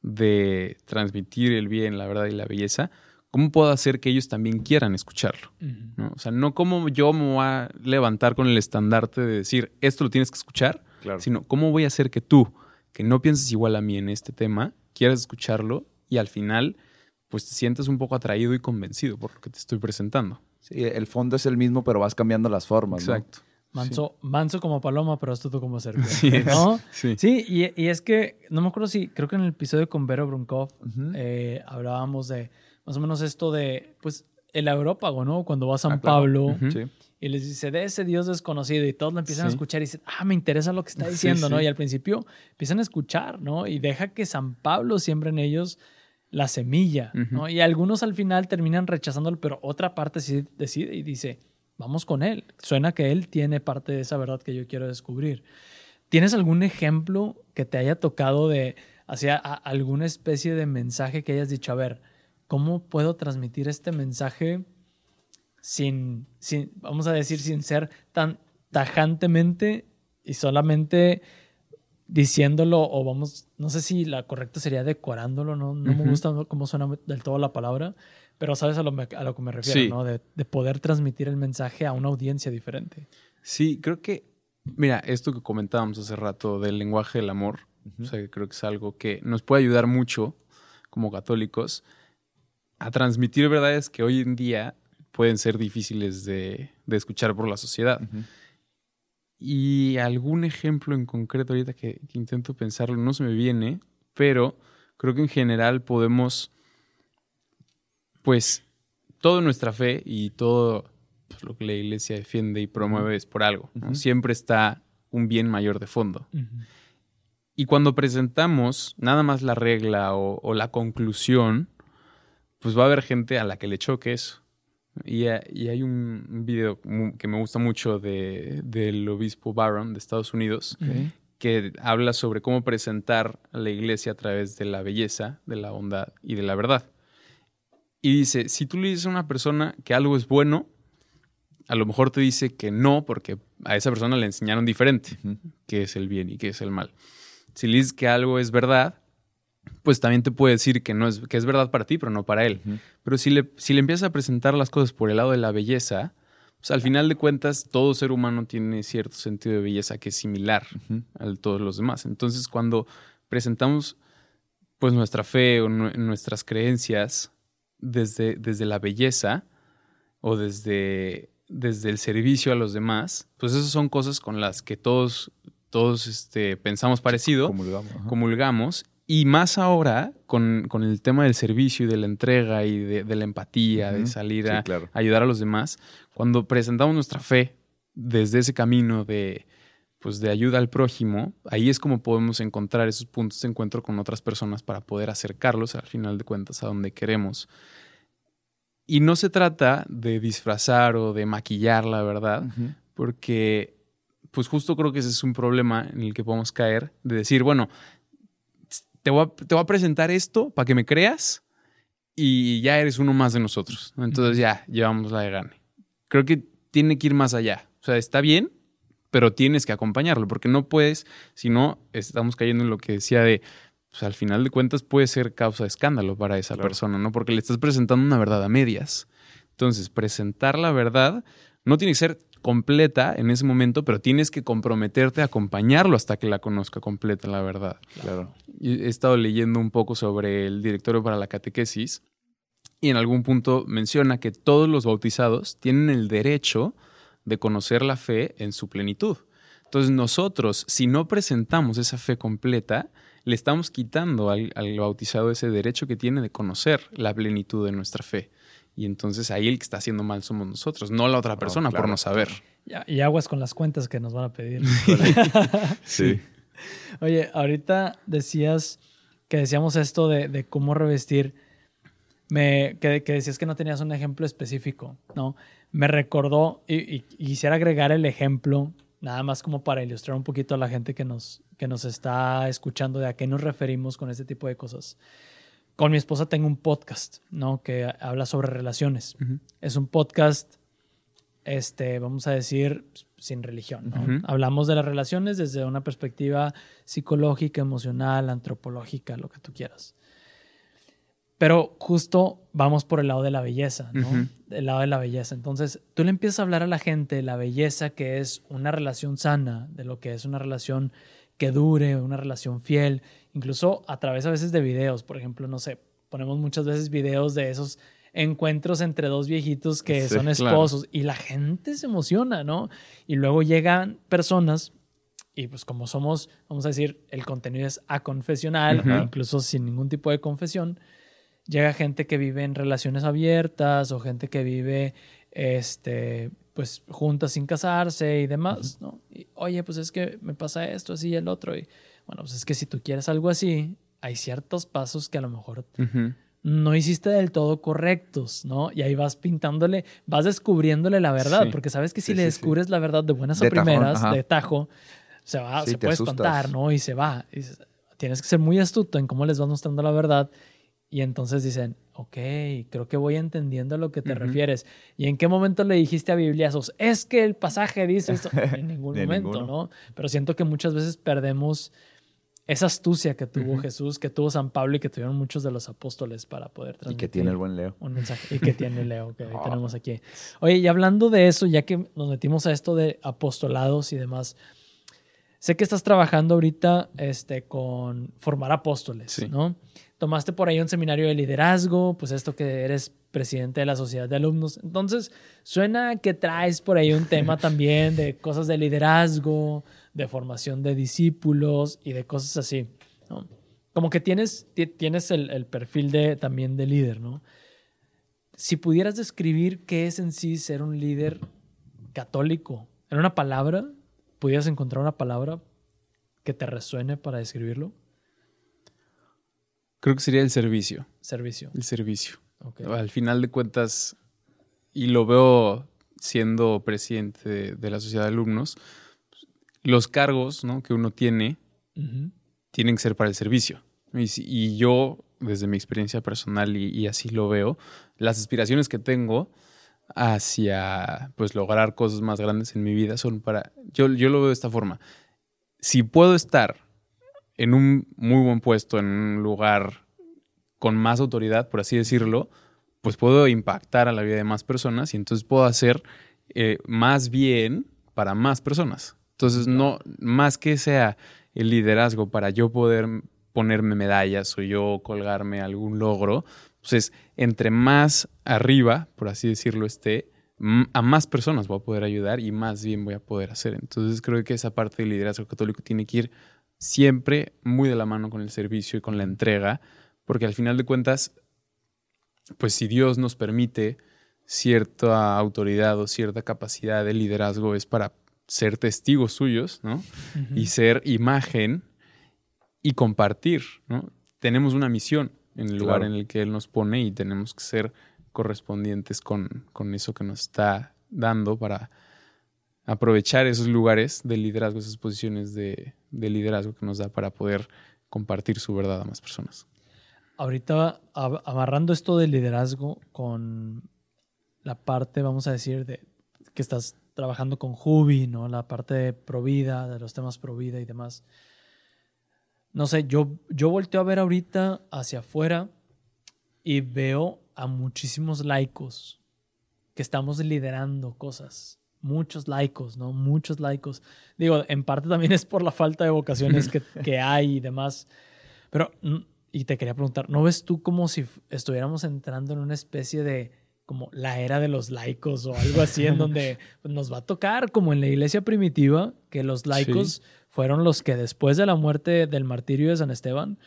de transmitir el bien, la verdad y la belleza, ¿cómo puedo hacer que ellos también quieran escucharlo? ¿no? O sea, no como yo me voy a levantar con el estandarte de decir, esto lo tienes que escuchar, Claro. sino cómo voy a hacer que tú, que no pienses igual a mí en este tema, quieras escucharlo y al final, pues te sientas un poco atraído y convencido por lo que te estoy presentando. Sí, el fondo es el mismo, pero vas cambiando las formas. ¿no? Manso, manso como paloma, pero astuto como serpiente. Sí. ¿no? Sí. Sí, y, y es que no me acuerdo si, creo que en el episodio con Vero Brunkov eh, hablábamos de más o menos esto de, pues, el aerópago, ¿no? Cuando va a San Ah, claro. Pablo. Sí. y les dice de ese Dios desconocido y todos lo empiezan a Sí. escuchar y dicen, ah, me interesa lo que está Sí, diciendo, ¿no? sí. Y al principio empiezan a escuchar, ¿no? Y deja que San Pablo siembre en ellos la semilla, ¿no? Y algunos al final terminan rechazándolo, pero otra parte sí decide y dice, vamos con él. Suena que él tiene parte de esa verdad que yo quiero descubrir. ¿Tienes algún ejemplo que te haya tocado de hacia alguna especie de mensaje que hayas dicho, a ver, ¿cómo puedo transmitir este mensaje sin, sin vamos a decir, sin ser tan tajantemente y solamente diciéndolo o vamos, no sé si la correcta sería decorándolo, no, no me Ujú. gusta cómo suena del todo la palabra, pero sabes a lo, me- a lo que me refiero, Sí. ¿no? De, de poder transmitir el mensaje a una audiencia diferente. Sí, creo que, mira, esto que comentábamos hace rato del lenguaje del amor, o sea, que creo que es algo que nos puede ayudar mucho como católicos a transmitir verdades que hoy en día pueden ser difíciles de, de escuchar por la sociedad. Ujú. Y algún ejemplo en concreto ahorita que, que intento pensarlo no se me viene, pero creo que en general podemos, pues, toda nuestra fe y todo pues, lo que la iglesia defiende y promueve es por algo. Siempre está un bien mayor de fondo. Y cuando presentamos nada más la regla o, o la conclusión, pues va a haber gente a la que le choque eso. Y, ha- y hay un, video que me gusta mucho de- del obispo Barron de Estados Unidos que habla sobre cómo presentar a la iglesia a través de la belleza, de la bondad y de la verdad. Y dice, si tú le dices a una persona que algo es bueno, a lo mejor te dice que no, porque a esa persona le enseñaron diferente Ujú. qué es el bien y qué es el mal. Si le dices que algo es verdad, pues también te puede decir que, no es, que es verdad para ti, pero no para él. Ujú. Pero si le, si le empiezas a presentar las cosas por el lado de la belleza, pues al final de cuentas todo ser humano tiene cierto sentido de belleza que es similar Ujú. a todos los demás. Entonces cuando presentamos pues nuestra fe o nue- nuestras creencias desde, desde la belleza o desde, desde el servicio a los demás, pues esas son cosas con las que todos, todos este, pensamos parecido Comulgamos. comulgamos. Y más ahora con, con el tema del servicio y de la entrega y de, de la empatía, de salir Sí, a claro. ayudar a los demás, cuando presentamos nuestra fe desde ese camino de, pues, de ayuda al prójimo, ahí es como podemos encontrar esos puntos de encuentro con otras personas para poder acercarlos al final de cuentas a donde queremos. Y no se trata de disfrazar o de maquillar la verdad, porque pues justo creo que ese es un problema en el que podemos caer, de decir, bueno, te voy a, te voy a presentar esto para que me creas y ya eres uno más de nosotros. ¿no? Entonces ya llevamos la de gane. Creo que tiene que ir más allá. O sea, está bien, pero tienes que acompañarlo, porque no puedes, si no, estamos cayendo en lo que decía de, pues al final de cuentas puede ser causa de escándalo para esa Claro. persona, ¿no? Porque le estás presentando una verdad a medias. Entonces, presentar la verdad no tiene que ser completa en ese momento, pero tienes que comprometerte a acompañarlo hasta que la conozca completa la verdad. Claro. He estado leyendo un poco sobre el directorio para la catequesis y en algún punto menciona que todos los bautizados tienen el derecho de conocer la fe en su plenitud. Entonces nosotros, si no presentamos esa fe completa, le estamos quitando al, al bautizado ese derecho que tiene de conocer la plenitud de nuestra fe. Y entonces ahí el que está haciendo mal somos nosotros, no la otra persona por claro. no saber. Y, y aguas con las cuentas que nos van a pedir. Sí. Oye, ahorita decías que decíamos esto de, de cómo revestir. Me, que, que decías que no tenías un ejemplo específico, ¿no? Me recordó, y, y- y quisiera agregar el ejemplo, nada más como para ilustrar un poquito a la gente que nos, que nos está escuchando de a qué nos referimos con este tipo de cosas. Con mi esposa tengo un podcast, ¿no? Que habla sobre relaciones. Es un podcast, este, vamos a decir, sin religión. Hablamos de las relaciones desde una perspectiva psicológica, emocional, antropológica, lo que tú quieras. Pero justo vamos por el lado de la belleza, ¿no? Ujú. El lado de la belleza. Entonces, tú le empiezas a hablar a la gente de la belleza que es una relación sana, de lo que es una relación que dure, una relación fiel, incluso a través a veces de videos, por ejemplo, no sé, ponemos muchas veces videos de esos encuentros entre dos viejitos que son esposos y la gente se emociona, ¿no? Y luego llegan personas y pues como somos, vamos a decir, el contenido es aconfesional, incluso sin ningún tipo de confesión, llega gente que vive en relaciones abiertas o gente que vive, este, pues juntas sin casarse y demás, ¿no? Y, Oye, pues es que me pasa esto, así y el otro. Y bueno, pues es que si tú quieres algo así, hay ciertos pasos que a lo mejor no hiciste del todo correctos, ¿no? Y ahí vas pintándole, vas descubriéndole la verdad, porque sabes que si le descubres la verdad de buenas a primeras, de tajo, se va, se puede espantar, ¿no? Y se va. tienes que ser muy astuto en cómo les vas mostrando la verdad. Y entonces dicen, ok, creo que voy entendiendo a lo que te refieres. ¿Y en qué momento le dijiste a Bibliazos, es que el pasaje dice esto? En ningún momento, ¿no? Pero siento que muchas veces perdemos esa astucia que tuvo Jesús, que tuvo San Pablo y que tuvieron muchos de los apóstoles para poder transmitir. Y que tiene el buen Leo. Un mensaje. Y que tiene Leo, que ah. tenemos aquí. Oye, y hablando de eso, ya que nos metimos a esto de apostolados y demás, sé que estás trabajando ahorita este, con formar apóstoles, ¿no? Tomaste por ahí un seminario de liderazgo, pues esto que eres presidente de la sociedad de alumnos. Entonces, suena que traes por ahí un tema también de cosas de liderazgo, de formación de discípulos y de cosas así. ¿no? Como que tienes, tienes el, perfil de, también de líder, ¿no? Si pudieras describir qué es en sí ser un líder católico, en una palabra, ¿pudieras encontrar una palabra que te resuene para describirlo? Creo que sería el servicio. Servicio. El servicio. Al final de cuentas, y lo veo siendo presidente de la sociedad de alumnos, los cargos que uno tiene tienen que ser para el servicio. Y, yo, desde mi experiencia personal y, así lo veo, las aspiraciones que tengo hacia pues lograr cosas más grandes en mi vida son para yo, yo lo veo de esta forma si puedo estar en un muy buen puesto en un lugar con más autoridad por así decirlo pues puedo impactar a la vida de más personas y entonces puedo hacer eh, más bien para más personas entonces, no, más que sea el liderazgo para yo poder ponerme medallas o yo colgarme algún logro, pues es entre más arriba, por así decirlo, esté, a más personas voy a poder ayudar y más bien voy a poder hacer. Entonces creo que esa parte del liderazgo católico tiene que ir siempre muy de la mano con el servicio y con la entrega, porque al final de cuentas, pues si Dios nos permite cierta autoridad o cierta capacidad de liderazgo es para ser testigos suyos, ¿no? Y ser imagen y compartir, ¿no? Tenemos una misión en el lugar en el que Él nos pone y tenemos que ser correspondientes con, con eso que nos está dando para aprovechar esos lugares de liderazgo, esas posiciones de, de liderazgo que nos da para poder compartir su verdad a más personas. Ahorita amarrando esto del liderazgo con la parte, vamos a decir, de que estás trabajando con Jubi, ¿no? La parte de Provida, de los temas Provida y demás. No sé, yo, yo volteo a ver ahorita hacia afuera y veo a muchísimos laicos que estamos liderando cosas. Muchos laicos, ¿no? Muchos laicos. Digo, en parte también es por la falta de vocaciones que, que hay y demás. Pero, y te quería preguntar, ¿no ves tú como si estuviéramos entrando en una especie de como la era de los laicos o algo así, en donde nos va a tocar, como en la iglesia primitiva, que los laicos fueron los que después de la muerte del martirio de San Esteban,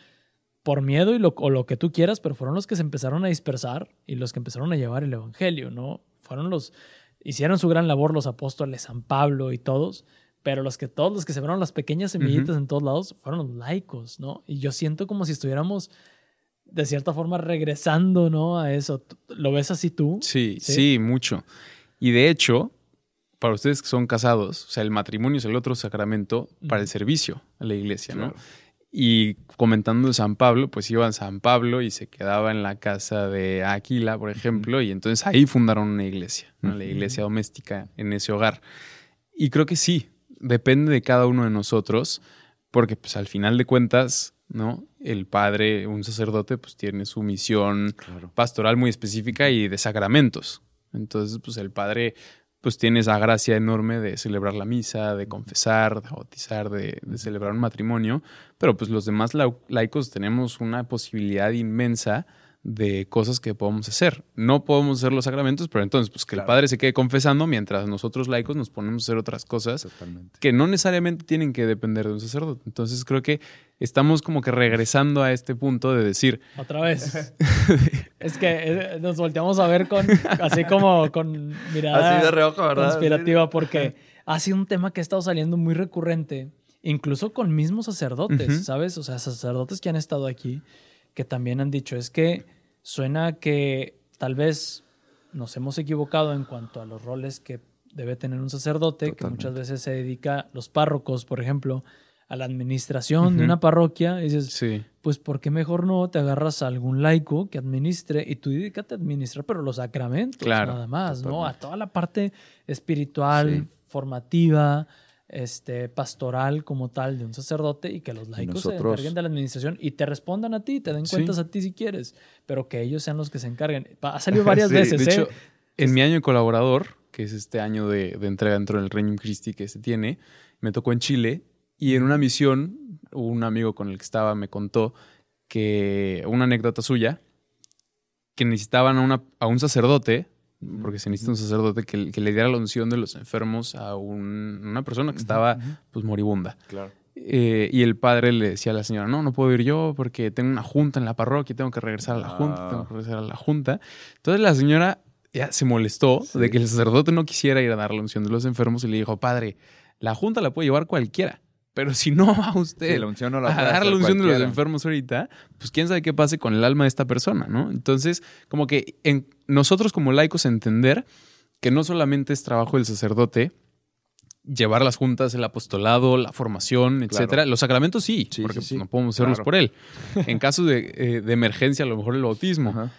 por miedo y lo, o lo que tú quieras, pero fueron los que se empezaron a dispersar y los que empezaron a llevar el evangelio, ¿no? Fueron los, hicieron su gran labor los apóstoles, San Pablo y todos, pero los que todos los que sembraron las pequeñas semillitas en todos lados fueron los laicos, ¿no? Y yo siento como si estuviéramos de cierta forma regresando, ¿no? A eso. ¿Lo ves así tú? Sí, sí, mucho. Y de hecho, para ustedes que son casados, o sea, el matrimonio es el otro sacramento para el servicio a la iglesia, ¿no? Y comentando de San Pablo, pues iba a San Pablo y se quedaba en la casa de Aquila, por ejemplo, y entonces ahí fundaron una iglesia, la iglesia doméstica en ese hogar. Y creo que sí, depende de cada uno de nosotros, porque pues al final de cuentas, ¿no? El padre, un sacerdote, pues tiene su misión pastoral muy específica y de sacramentos. Entonces, pues el padre, pues tiene esa gracia enorme de celebrar la misa, de confesar, de bautizar, de, celebrar un matrimonio, pero pues los demás laicos tenemos una posibilidad inmensa de cosas que podemos hacer. No podemos hacer los sacramentos, pero entonces, pues que el padre se quede confesando mientras nosotros laicos nos ponemos a hacer otras cosas que no necesariamente tienen que depender de un sacerdote. Entonces creo que estamos como que regresando a este punto de decir... Otra vez. es que eh, nos volteamos a ver con, así como con mirada así de reojo, ¿verdad? conspirativa, porque ha sido un tema que ha estado saliendo muy recurrente, incluso con mismos sacerdotes, ¿sabes? O sea, sacerdotes que han estado aquí que también han dicho es que suena que tal vez nos hemos equivocado en cuanto a los roles que debe tener un sacerdote, que muchas veces se dedica, los párrocos, por ejemplo, a la administración de una parroquia. Y dices, sí. pues, ¿por qué mejor no te agarras a algún laico que administre y tú dedícate a administrar, pero los sacramentos, nada más, ¿no? A toda la parte espiritual, formativa, este, pastoral como tal de un sacerdote y que los laicos se encarguen de la administración y te respondan a ti, te den cuentas a ti si quieres, pero que ellos sean los que se encarguen. Ha salido varias veces. De ¿eh? en mi año de colaborador, que es este año de, entrega dentro del Reino Christi que se tiene, me tocó en Chile y en una misión, un amigo con el que estaba me contó que una anécdota suya, que necesitaban a, a un sacerdote porque se necesita un sacerdote que, le diera la unción de los enfermos a una persona que estaba pues moribunda. Claro. Eh, y el padre le decía a la señora, no, no puedo ir yo porque tengo una junta en la parroquia, tengo que regresar a la junta, tengo que regresar a la junta. Entonces la señora ya se molestó de que el sacerdote no quisiera ir a dar la unción de los enfermos y le dijo, padre, la junta la puede llevar cualquiera. Pero si no va usted la unción no la a dar la unción de los enfermos ahorita, pues quién sabe qué pase con el alma de esta persona, ¿no? Entonces, como que en nosotros como laicos entender que no solamente es trabajo del sacerdote llevar las juntas, el apostolado, la formación, etcétera. Los sacramentos sí, porque no podemos hacerlos por él. En caso de, eh, de, emergencia, a lo mejor el bautismo.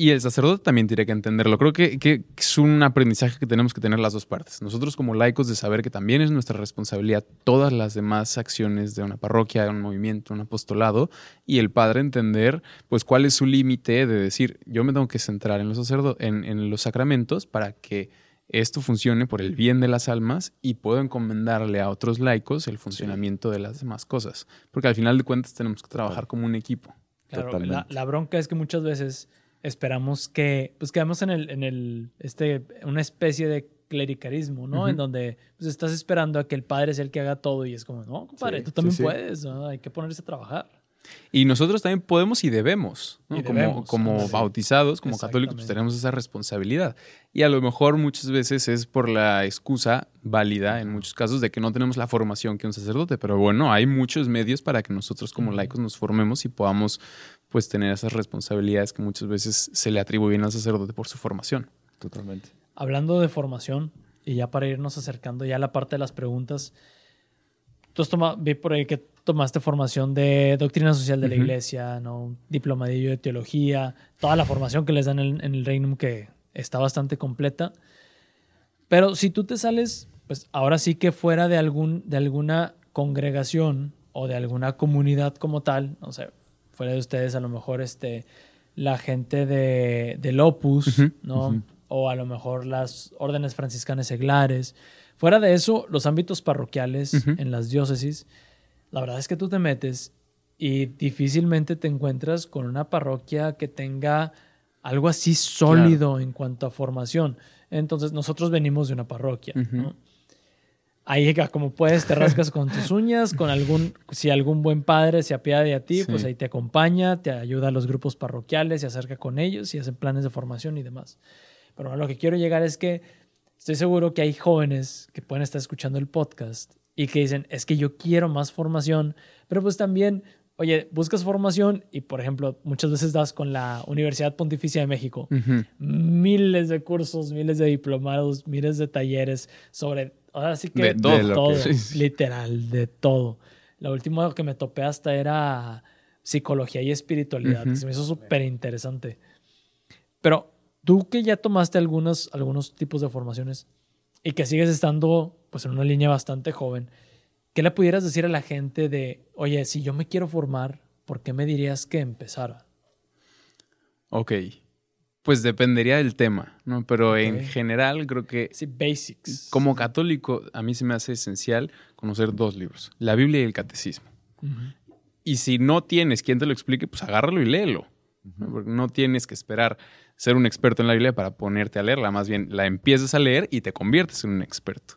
Y el sacerdote también tiene que entenderlo. Creo que, es un aprendizaje que tenemos que tener las dos partes. Nosotros como laicos de saber que también es nuestra responsabilidad todas las demás acciones de una parroquia, de un movimiento, un apostolado, y el padre entender pues cuál es su límite de decir, yo me tengo que centrar en los, en, los sacramentos para que esto funcione por el bien de las almas y puedo encomendarle a otros laicos el funcionamiento de las demás cosas. Porque al final de cuentas tenemos que trabajar como un equipo. Claro, la, bronca es que muchas veces esperamos que, pues quedamos en el, en el, este, una especie de clericalismo, ¿no? En donde pues, estás esperando a que el padre sea el que haga todo y es como, no, compadre, tú también puedes, ¿no? Hay que ponerse a trabajar. Y nosotros también podemos y debemos, ¿no? como, como bautizados, como católicos, pues tenemos esa responsabilidad. Y a lo mejor muchas veces es por la excusa válida, en muchos casos, de que no tenemos la formación que un sacerdote. Pero bueno, hay muchos medios para que nosotros como laicos nos formemos y podamos pues tener esas responsabilidades que muchas veces se le atribuyen al sacerdote por su formación. Totalmente. Hablando de formación, y ya para irnos acercando ya a la parte de las preguntas, tú vi por ahí que tomaste formación de doctrina social de la iglesia, ¿no? diplomadillo de teología, toda la formación que les dan en, en el Reino que está bastante completa. Pero si tú te sales, pues ahora sí que fuera de, algún, de alguna congregación o de alguna comunidad como tal, no sé, fuera de ustedes, a lo mejor este, la gente de, del Opus, ¿no? O a lo mejor las órdenes franciscanas seglares. Fuera de eso, los ámbitos parroquiales en las diócesis, la verdad es que tú te metes y difícilmente te encuentras con una parroquia que tenga algo así sólido en cuanto a formación. Entonces, nosotros venimos de una parroquia, ¿no? Ahí como puedes te rascas con tus uñas, con algún, si algún buen padre se apiada de a ti, pues ahí te acompaña, te ayuda a los grupos parroquiales, se acerca con ellos y hacen planes de formación y demás. Pero lo que quiero llegar es que estoy seguro que hay jóvenes que pueden estar escuchando el podcast y que dicen, es que yo quiero más formación, pero pues también, oye, buscas formación y, por ejemplo, muchas veces das con la Universidad Pontificia de México, miles de cursos, miles de diplomados, miles de talleres sobre Ahora sí que de todo, literal, de todo. La última que me topé hasta era psicología y espiritualidad, se me hizo súper interesante. Pero tú que ya tomaste algunos, algunos tipos de formaciones y que sigues estando pues en una línea bastante joven, ¿qué le pudieras decir a la gente de, oye, si yo me quiero formar, ¿por qué me dirías que empezara? Ok. Pues dependería del tema, ¿no? Pero en general creo que... Sí, basics. Como católico, a mí se me hace esencial conocer dos libros, la Biblia y el Catecismo. Y si no tienes quien te lo explique, pues agárralo y léelo. Porque no tienes que esperar ser un experto en la Biblia para ponerte a leerla, más bien la empiezas a leer y te conviertes en un experto.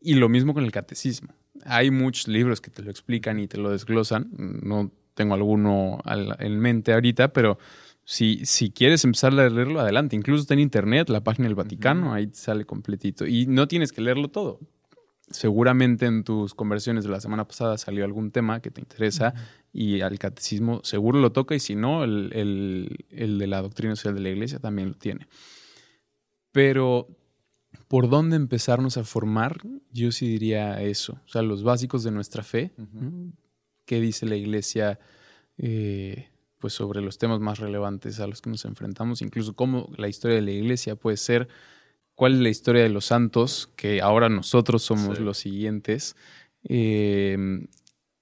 Y lo mismo con el catecismo. Hay muchos libros que te lo explican y te lo desglosan. No tengo alguno en mente ahorita, pero si, si quieres empezar a leerlo, adelante. Incluso está en internet, la página del Vaticano, ahí sale completito. Y no tienes que leerlo todo. Seguramente en tus conversiones de la semana pasada salió algún tema que te interesa y al catecismo seguro lo toca y si no, el, el de la doctrina social de la iglesia también lo tiene. Pero por dónde empezarnos a formar, yo sí diría eso. O sea, los básicos de nuestra fe. ¿Qué dice la iglesia eh, pues sobre los temas más relevantes a los que nos enfrentamos? Incluso cómo la historia de la iglesia puede ser. ¿Cuál es la historia de los santos? Que ahora nosotros somos los siguientes. Eh,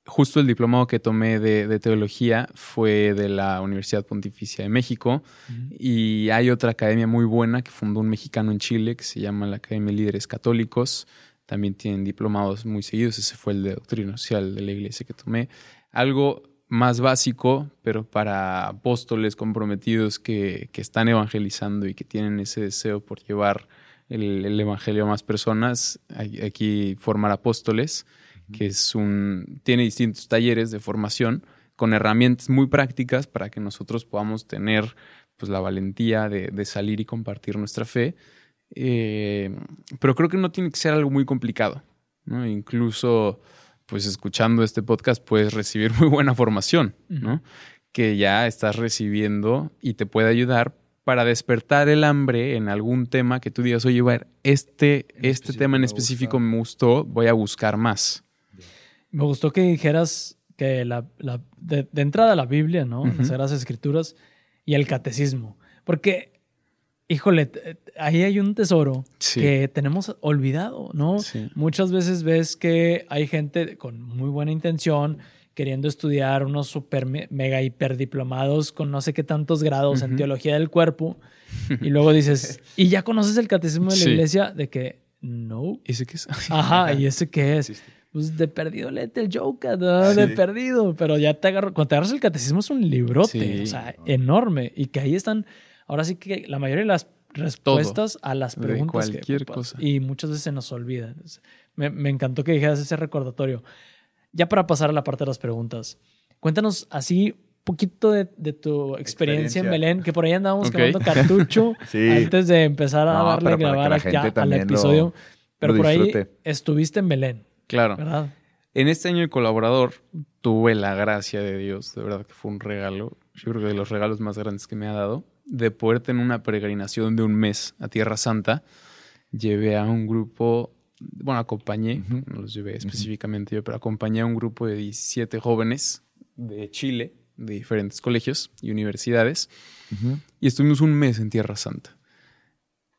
justo el diplomado que tomé de, teología fue de la Universidad Pontificia de México y hay otra academia muy buena que fundó un mexicano en Chile que se llama la Academia de Líderes Católicos. También tienen diplomados muy seguidos. Ese fue el de Doctrina Social de la Iglesia que tomé. Algo más básico, pero para apóstoles comprometidos que, están evangelizando y que tienen ese deseo por llevar el, el Evangelio a más personas, aquí formar apóstoles que es un, tiene distintos talleres de formación con herramientas muy prácticas para que nosotros podamos tener pues, la valentía de, salir y compartir nuestra fe. Eh, pero creo que no tiene que ser algo muy complicado. ¿no? Incluso, pues escuchando este podcast puedes recibir muy buena formación, ¿no? que ya estás recibiendo y te puede ayudar para despertar el hambre en algún tema que tú digas, oye, este, este tema en específico me gustó, voy a buscar más. Me gustó que dijeras que la, de, entrada la Biblia, ¿no? Las Sagradas Escrituras y el catecismo. Porque, híjole, ahí hay un tesoro que tenemos olvidado, ¿no? Muchas veces ves que hay gente con muy buena intención queriendo estudiar unos super mega hiper diplomados con no sé qué tantos grados en teología del cuerpo y luego dices, ¿y ya conoces el catecismo de la iglesia? De que no. ¿Ese qué es? Ajá, ¿y ese qué es? pues de perdido léete el Joker, ¿no? de perdido, pero ya te agarro, cuando te agarras el catecismo es un librote, o sea, enorme, y que ahí están, ahora sí que la mayoría de las respuestas a las preguntas. De cualquier cosa. Y muchas veces se nos olvida. Me, me, encantó que dijeras ese recordatorio. Ya para pasar a la parte de las preguntas, cuéntanos así poquito de, de tu experiencia, en Belén, que por ahí andábamos okay. cartucho antes de empezar a darle a grabar acá al episodio. pero por ahí estuviste en Belén. Claro. En este año de colaborador tuve la gracia de Dios, de verdad que fue un regalo, yo creo que de los regalos más grandes que me ha dado, de poder tener una peregrinación de un mes a Tierra Santa. Llevé a un grupo, bueno, acompañé, no los llevé específicamente yo, pero acompañé a un grupo de 17 jóvenes de Chile, de diferentes colegios y universidades, y estuvimos un mes en Tierra Santa.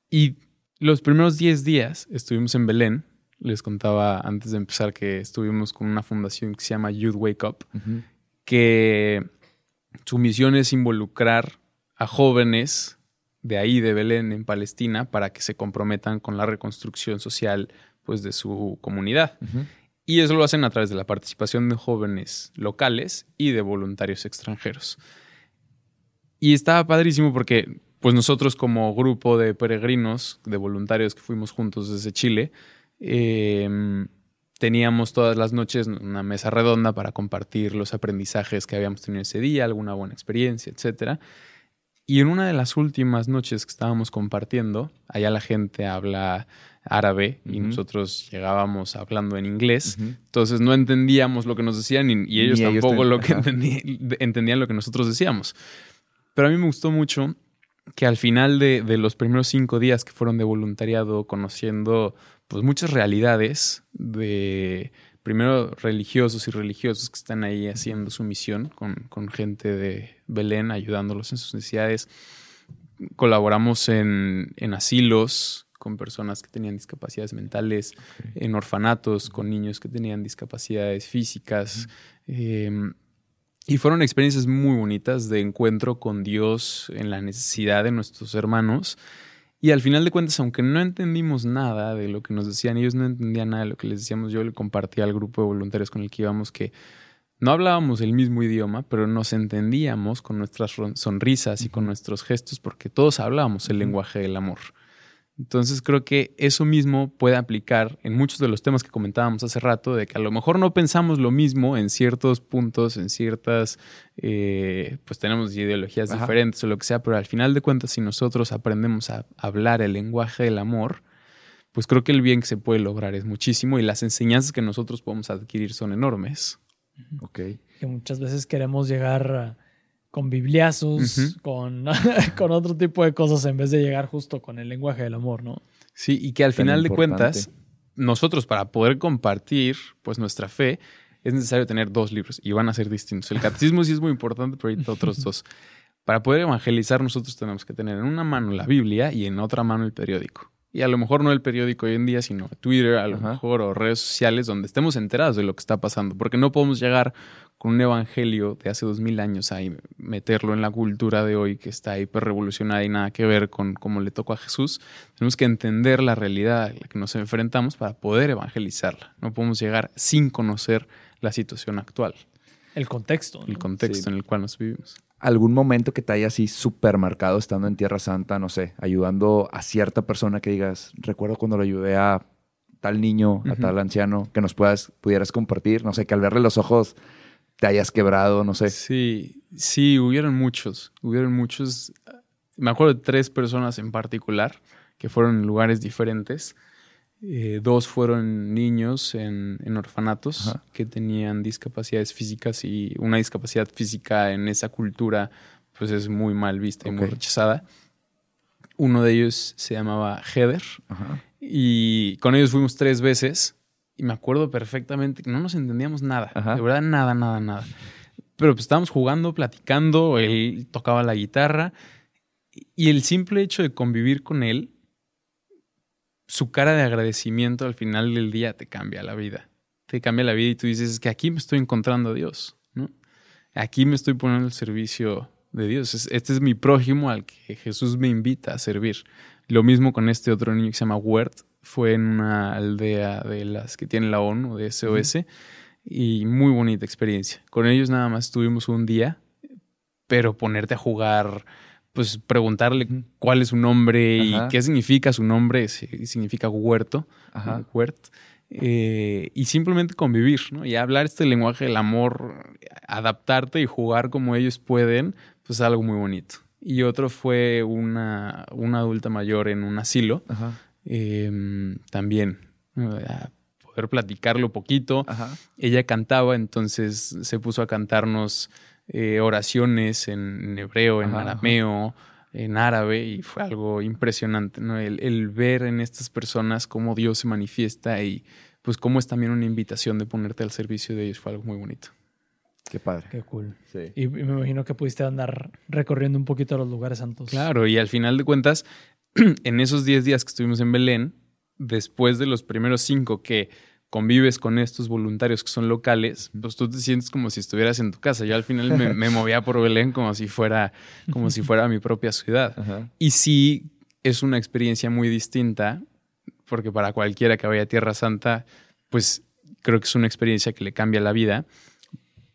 Y los primeros 10 días estuvimos en Belén, les contaba antes de empezar que estuvimos con una fundación que se llama Youth Wake Up, que su misión es involucrar a jóvenes de ahí, de Belén, en Palestina, para que se comprometan con la reconstrucción social pues, de su comunidad. Y eso lo hacen a través de la participación de jóvenes locales y de voluntarios extranjeros. Y estaba padrísimo porque pues nosotros como grupo de peregrinos, de voluntarios que fuimos juntos desde Chile, Em, teníamos todas las noches una mesa redonda para compartir los aprendizajes que habíamos tenido ese día, alguna buena experiencia, etc. Y en una de las últimas noches que estábamos compartiendo, allá la gente habla árabe y nosotros llegábamos hablando en inglés, entonces no entendíamos lo que nos decían y, ellos tampoco lo que entendían lo que nosotros decíamos. Pero a mí me gustó mucho que al final de, de, los primeros cinco días que fueron de voluntariado, conociendo pues muchas realidades de primero religiosos y religiosos que están ahí haciendo su misión con, gente de Belén, ayudándolos en sus necesidades. Colaboramos en, asilos con personas que tenían discapacidades mentales, en orfanatos con niños que tenían discapacidades físicas. Em, y fueron experiencias muy bonitas de encuentro con Dios en la necesidad de nuestros hermanos y al final de cuentas, aunque no entendimos nada de lo que nos decían, ellos no entendían nada de lo que les decíamos, yo le compartí al grupo de voluntarios con el que íbamos que no hablábamos el mismo idioma, pero nos entendíamos con nuestras sonrisas y con nuestros gestos porque todos hablábamos el lenguaje del amor. Entonces creo que eso mismo puede aplicar en muchos de los temas que comentábamos hace rato, de que a lo mejor no pensamos lo mismo en ciertos puntos, en ciertas, eh, pues tenemos ideologías diferentes o lo que sea, pero al final de cuentas si nosotros aprendemos a hablar el lenguaje del amor, pues creo que el bien que se puede lograr es muchísimo y las enseñanzas que nosotros podemos adquirir son enormes. Ok. Que muchas veces queremos llegar con bibliazos, con, con otro tipo de cosas en vez de llegar justo con el lenguaje del amor, ¿no? Sí, y que al final de cuentas, nosotros para poder compartir pues nuestra fe, es necesario tener dos libros y van a ser distintos. El catecismo sí es muy importante, pero ahorita otros dos. Para poder evangelizar nosotros tenemos que tener en una mano la Biblia y en otra mano el periódico. Y a lo mejor no el periódico hoy en día, sino Twitter, a lo mejor, o redes sociales donde estemos enterados de lo que está pasando. Porque no podemos llegar con un evangelio de hace dos mil años ahí, meterlo en la cultura de hoy que está hiper revolucionada y nada que ver con cómo le tocó a Jesús. Tenemos que entender la realidad a la que nos enfrentamos para poder evangelizarla. No podemos llegar sin conocer la situación actual. El contexto. El contexto en el cual nos vivimos. ¿Algún momento que te haya así súper marcado estando en Tierra Santa, no sé, ayudando a cierta persona que digas, recuerdo cuando lo ayudé a tal niño, a tal anciano, que nos puedas, pudieras compartir, no sé, que al verle los ojos te hayas quebrado, no sé. Sí, sí, hubieron muchos, hubieron muchos. Me acuerdo de tres personas en particular que fueron en lugares diferentes. Eh, dos fueron niños en, orfanatos que tenían discapacidades físicas y una discapacidad física en esa cultura pues es muy mal vista y muy rechazada. Uno de ellos se llamaba Heather y con ellos fuimos tres veces y me acuerdo perfectamente que no nos entendíamos nada. De verdad, nada, nada, nada. Pero pues estábamos jugando, platicando, él tocaba la guitarra. Y el simple hecho de convivir con él, su cara de agradecimiento al final del día te cambia la vida. Te cambia la vida y tú dices, es que aquí me estoy encontrando a Dios, ¿no? Aquí me estoy poniendo al servicio de Dios. Este es mi prójimo al que Jesús me invita a servir. Lo mismo con este otro niño que se llama Wert, fue en una aldea de las que tiene la ONU, de SOS, y muy bonita experiencia. Con ellos nada más estuvimos un día, pero ponerte a jugar, pues preguntarle cuál es su nombre y qué significa su nombre, significa huerto, huert, eh, y simplemente convivir, ¿no? Y hablar este lenguaje del amor, adaptarte y jugar como ellos pueden, pues es algo muy bonito. Y otro fue una, una adulta mayor en un asilo. Em, también a poder platicarlo poquito. Ella cantaba, entonces se puso a cantarnos eh, oraciones en, hebreo, en arameo, en árabe, y fue algo impresionante, ¿no? El, ver en estas personas cómo Dios se manifiesta y pues cómo es también una invitación de ponerte al servicio de ellos, fue algo muy bonito. Qué padre. Qué cool. Y, me imagino que pudiste andar recorriendo un poquito los lugares santos. Claro, y al final de cuentas, en esos 10 días que estuvimos en Belén, después de los primeros 5 que convives con estos voluntarios que son locales, pues tú te sientes como si estuvieras en tu casa. Yo al final me, movía por Belén como si fuera, como si fuera mi propia ciudad. Y sí es una experiencia muy distinta, porque para cualquiera que vaya a Tierra Santa, pues creo que es una experiencia que le cambia la vida.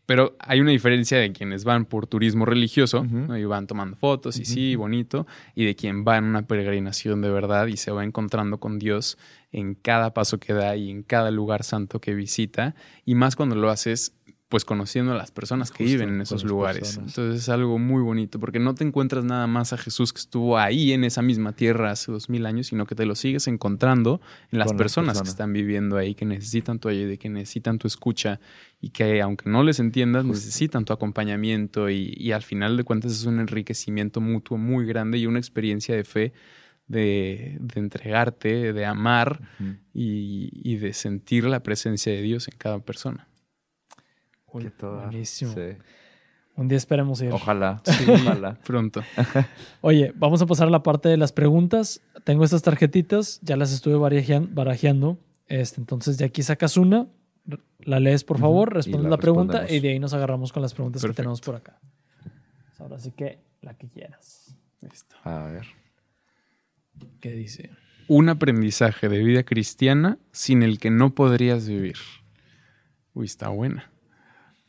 Pero hay una diferencia de quienes van por turismo religioso y van tomando fotos y sí, bonito, y de quien va en una peregrinación de verdad y se va encontrando con Dios en cada paso que da y en cada lugar santo que visita, y más cuando lo haces pues conociendo a las personas que viven en esos lugares. Entonces es algo muy bonito, porque no te encuentras nada más a Jesús que estuvo ahí en esa misma tierra hace dos mil años, sino que te lo sigues encontrando en las personas que están viviendo ahí, que necesitan tu ayuda, que necesitan tu escucha y que aunque no les entiendas, necesitan tu acompañamiento y, al final de cuentas es un enriquecimiento mutuo muy grande y una experiencia de fe de, entregarte, de amar y de sentir la presencia de Dios en cada persona. Buenísimo. Un día esperemos ir. Ojalá. ojalá. Pronto. Oye, vamos a pasar a la parte de las preguntas. Tengo estas tarjetitas, ya las estuve barajeando. Este, entonces, de aquí sacas una, la lees por favor, respondes la pregunta y de ahí nos agarramos con las preguntas que tenemos por acá. Ahora sí que la que quieras. Listo. A ver. ¿Qué dice? Un aprendizaje de vida cristiana sin el que no podrías vivir. Uy, está buena.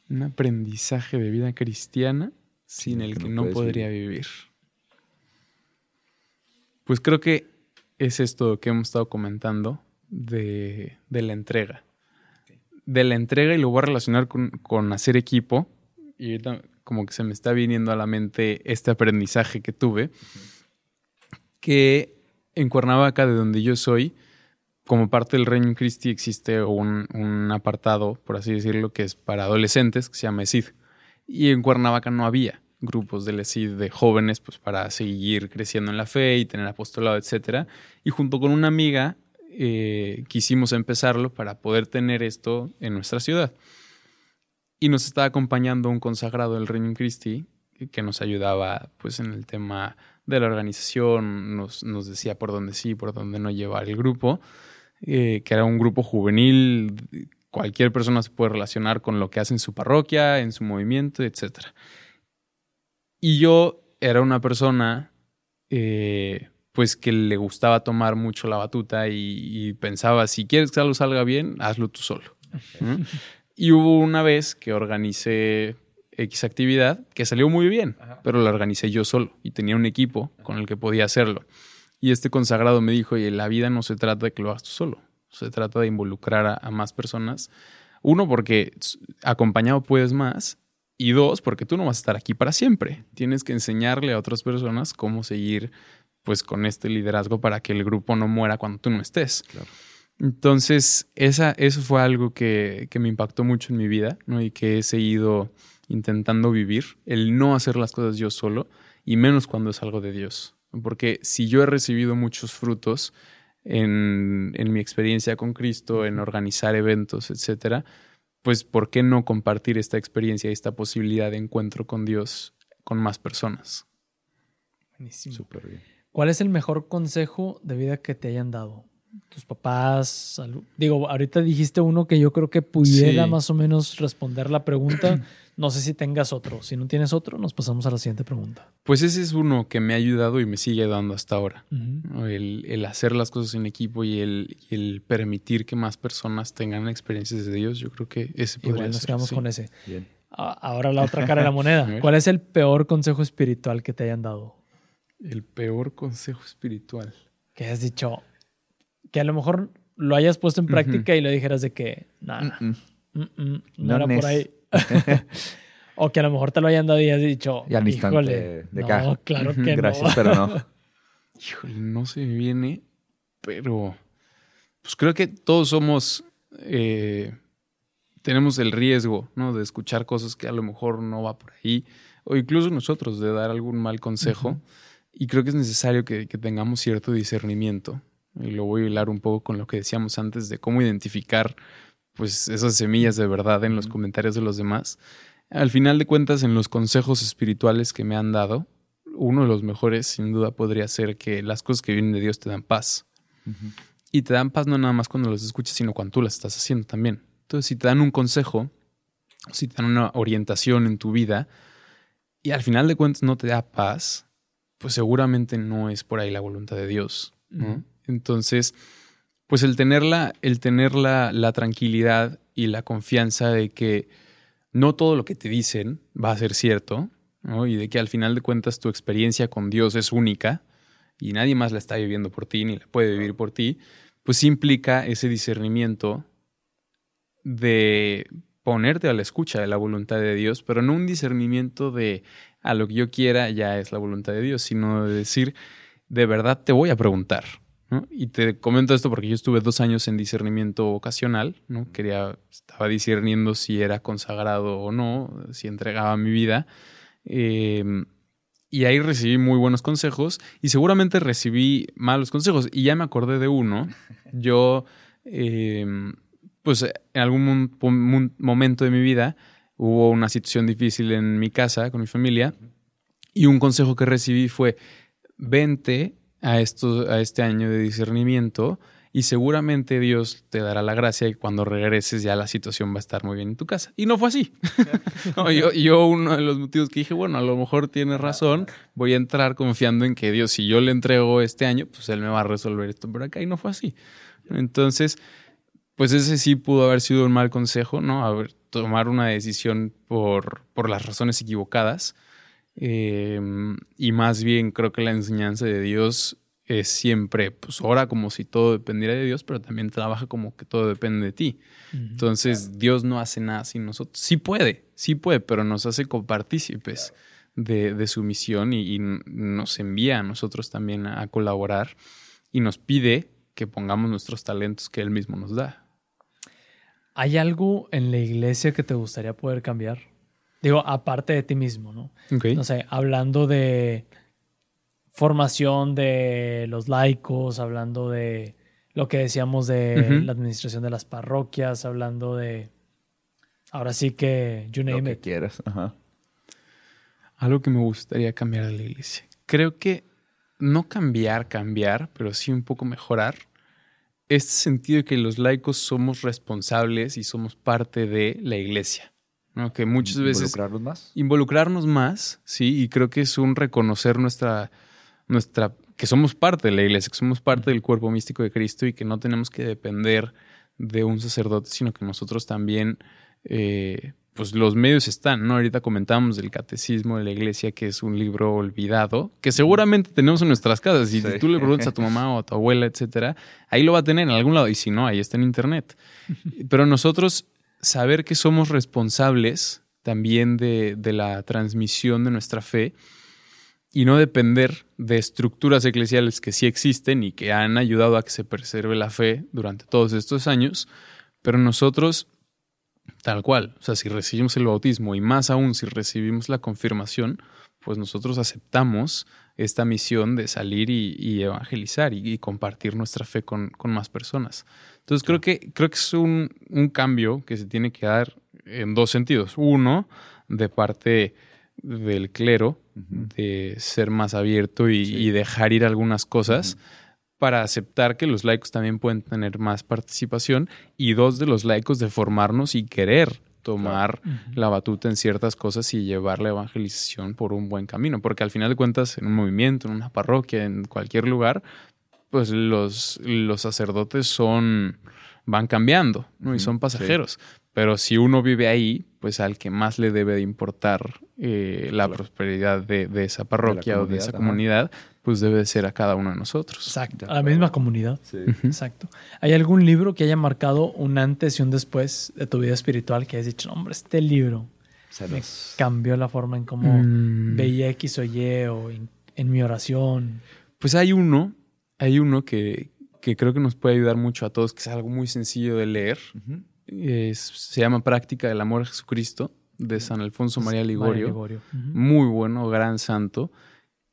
Un aprendizaje de vida cristiana sin el que, no, podría vivir. Pues creo que es esto que hemos estado comentando de, la entrega. De la entrega y lo voy a relacionar con, hacer equipo. Y ahorita como que se me está viniendo a la mente este aprendizaje que tuve. Que en Cuernavaca, de donde yo soy, como parte del Reino Christi existe un, apartado, por así decirlo, que es para adolescentes, que se llama ESID. Y en Cuernavaca no había grupos del ESID de jóvenes, pues para seguir creciendo en la fe y tener apostolado, etc. Y junto con una amiga eh, quisimos empezarlo para poder tener esto en nuestra ciudad. Y nos estaba acompañando un consagrado del Reino Christi que nos ayudaba pues en el tema de la organización, nos, nos decía por dónde sí, por dónde no llevar el grupo. Eh, que era un grupo juvenil, cualquier persona se puede relacionar con lo que hace en su parroquia, en su movimiento, etc. Y yo era una persona eh, pues que le gustaba tomar mucho la batuta y, pensaba, si quieres que algo salga bien, hazlo tú solo. y hubo una vez que organicé X actividad que salió muy bien, pero la organicé yo solo y tenía un equipo con el que podía hacerlo. Y este consagrado me dijo, oye, la vida no se trata de que lo hagas tú solo, se trata de involucrar a, más personas. Uno, porque acompañado puedes más. Y dos, porque tú no vas a estar aquí para siempre. Tienes que enseñarle a otras personas cómo seguir pues con este liderazgo para que el grupo no muera cuando tú no estés. Entonces, esa, eso fue algo que, que, me impactó mucho en mi vida, ¿no? Y que he seguido intentando vivir, el no hacer las cosas yo solo, y menos cuando es algo de Dios. Porque si yo he recibido muchos frutos en, mi experiencia con Cristo, en organizar eventos, etcétera, pues ¿por qué no compartir esta experiencia y esta posibilidad de encuentro con Dios con más personas? Buenísimo. bien. ¿Cuál es el mejor consejo de vida que te hayan dado? tus papás, digo, ahorita dijiste uno que yo creo que pudiera más o menos responder la pregunta. No sé si tengas otro. Si no tienes otro, nos pasamos a la siguiente pregunta. Pues ese es uno que me ha ayudado y me sigue dando hasta ahora. el, hacer las cosas en equipo y el, permitir que más personas tengan experiencias de Dios, yo creo que ese podría Igual nos quedamos con ese. Ahora la otra cara de la moneda. ¿Cuál es el peor consejo espiritual que te hayan dado? El peor consejo espiritual. Que has dicho, que a lo mejor lo hayas puesto en práctica y lo dijeras de que, nada, no, era por ahí. o que a lo mejor te lo hayan dado y has dicho, y al instante de no, claro que Gracias, pero no. Híjole, no se me viene, pero pues creo que todos somos, eh, tenemos el riesgo, ¿no? De escuchar cosas que a lo mejor no va por ahí, o incluso nosotros de dar algún mal consejo. Y creo que es necesario que, que tengamos cierto discernimiento y lo voy a hilar un poco con lo que decíamos antes de cómo identificar pues esas semillas de verdad en los comentarios de los demás. Al final de cuentas, en los consejos espirituales que me han dado, uno de los mejores sin duda podría ser que las cosas que vienen de Dios te dan paz. Y te dan paz no nada más cuando los escuchas, sino cuando tú las estás haciendo también. Entonces, si te dan un consejo, si te dan una orientación en tu vida, y al final de cuentas no te da paz, pues seguramente no es por ahí la voluntad de Dios. ¿no? Entonces, pues el tener, la, el tener la, tranquilidad y la confianza de que no todo lo que te dicen va a ser cierto, y de que al final de cuentas tu experiencia con Dios es única y nadie más la está viviendo por ti ni la puede vivir por ti, pues implica ese discernimiento de ponerte a la escucha de la voluntad de Dios, pero no un discernimiento de a lo que yo quiera ya es la voluntad de Dios, sino de decir, de verdad te voy a preguntar, y te comento esto porque yo estuve dos años en discernimiento ocasional, ¿no? Quería, estaba discerniendo si era consagrado o no, si entregaba mi vida. Em, y ahí recibí muy buenos consejos y seguramente recibí malos consejos. Y ya me acordé de uno. Yo, em, pues en algún momento de mi vida hubo una situación difícil en mi casa con mi familia y un consejo que recibí fue, vente a, esto, a este año de discernimiento y seguramente Dios te dará la gracia y cuando regreses ya la situación va a estar muy bien en tu casa. Y no fue así. yo, uno de los motivos que dije, bueno, a lo mejor tiene razón, voy a entrar confiando en que Dios, si yo le entrego este año, pues Él me va a resolver esto por acá y no fue así. Entonces, pues ese sí pudo haber sido un mal consejo, ¿no? A tomar una decisión por, por las razones equivocadas. Em, y más bien creo que la enseñanza de Dios es siempre, pues ora como si todo dependiera de Dios, pero también trabaja como que todo depende de ti. Entonces Dios no hace nada sin nosotros. Sí puede, sí puede, pero nos hace copartícipes de, su misión y, nos envía a nosotros también a, colaborar y nos pide que pongamos nuestros talentos que Él mismo nos da. ¿Hay algo en la iglesia que te gustaría poder cambiar? Digo, aparte de ti mismo, ¿no? No sé, hablando de formación de los laicos, hablando de lo que decíamos de la administración de las parroquias, hablando de. Ahora sí que. You name lo que quieras. Algo que me gustaría cambiar de la iglesia. Creo que no cambiar, cambiar, pero sí un poco mejorar. Este sentido de que los laicos somos responsables y somos parte de la iglesia. Que muchas veces. Involucrarnos más. Involucrarnos más, sí, y creo que es un reconocer nuestra nuestra, que somos parte de la iglesia, que somos parte del cuerpo místico de Cristo y que no tenemos que depender de un sacerdote, sino que nosotros también, eh, pues los medios están, ¿no? Ahorita comentamos del Catecismo de la Iglesia, que es un libro olvidado, que seguramente tenemos en nuestras casas. Si tú le preguntas a tu mamá o a tu abuela, etcétera, ahí lo va a tener en algún lado, y si no, ahí está en internet. Pero nosotros saber que somos responsables también de, de la transmisión de nuestra fe, y no depender de estructuras eclesiales que sí existen y que han ayudado a que se preserve la fe durante todos estos años, pero nosotros, tal cual, o sea, si recibimos el bautismo y más aún si recibimos la confirmación, pues nosotros aceptamos esta misión de salir y, evangelizar y, compartir nuestra fe con, más personas. Entonces creo que, creo que es un, un cambio que se tiene que dar en dos sentidos. Uno, de parte del clero de ser más abierto y, dejar ir algunas cosas para aceptar que los laicos también pueden tener más participación y dos de los laicos de formarnos y querer tomar la batuta en ciertas cosas y llevar la evangelización por un buen camino, porque al final de cuentas en un movimiento, en una parroquia, en cualquier lugar, pues los, los sacerdotes son van cambiando ¿no? y son pasajeros. Pero si uno vive ahí, pues al que más le debe de importar eh, la prosperidad de, esa parroquia o de esa comunidad, pues debe ser a cada uno de nosotros. Exacto, a la misma comunidad. Sí. Exacto. ¿Hay algún libro que haya marcado un antes y un después de tu vida espiritual que hayas dicho, hombre, este libro me cambió la forma en cómo mm. veía X o Y o en, mi oración? Pues hay uno, hay uno que, creo que nos puede ayudar mucho a todos, que es algo muy sencillo de leer se llama Práctica del Amor a Jesucristo de San Alfonso María Ligorio. Muy bueno, gran santo.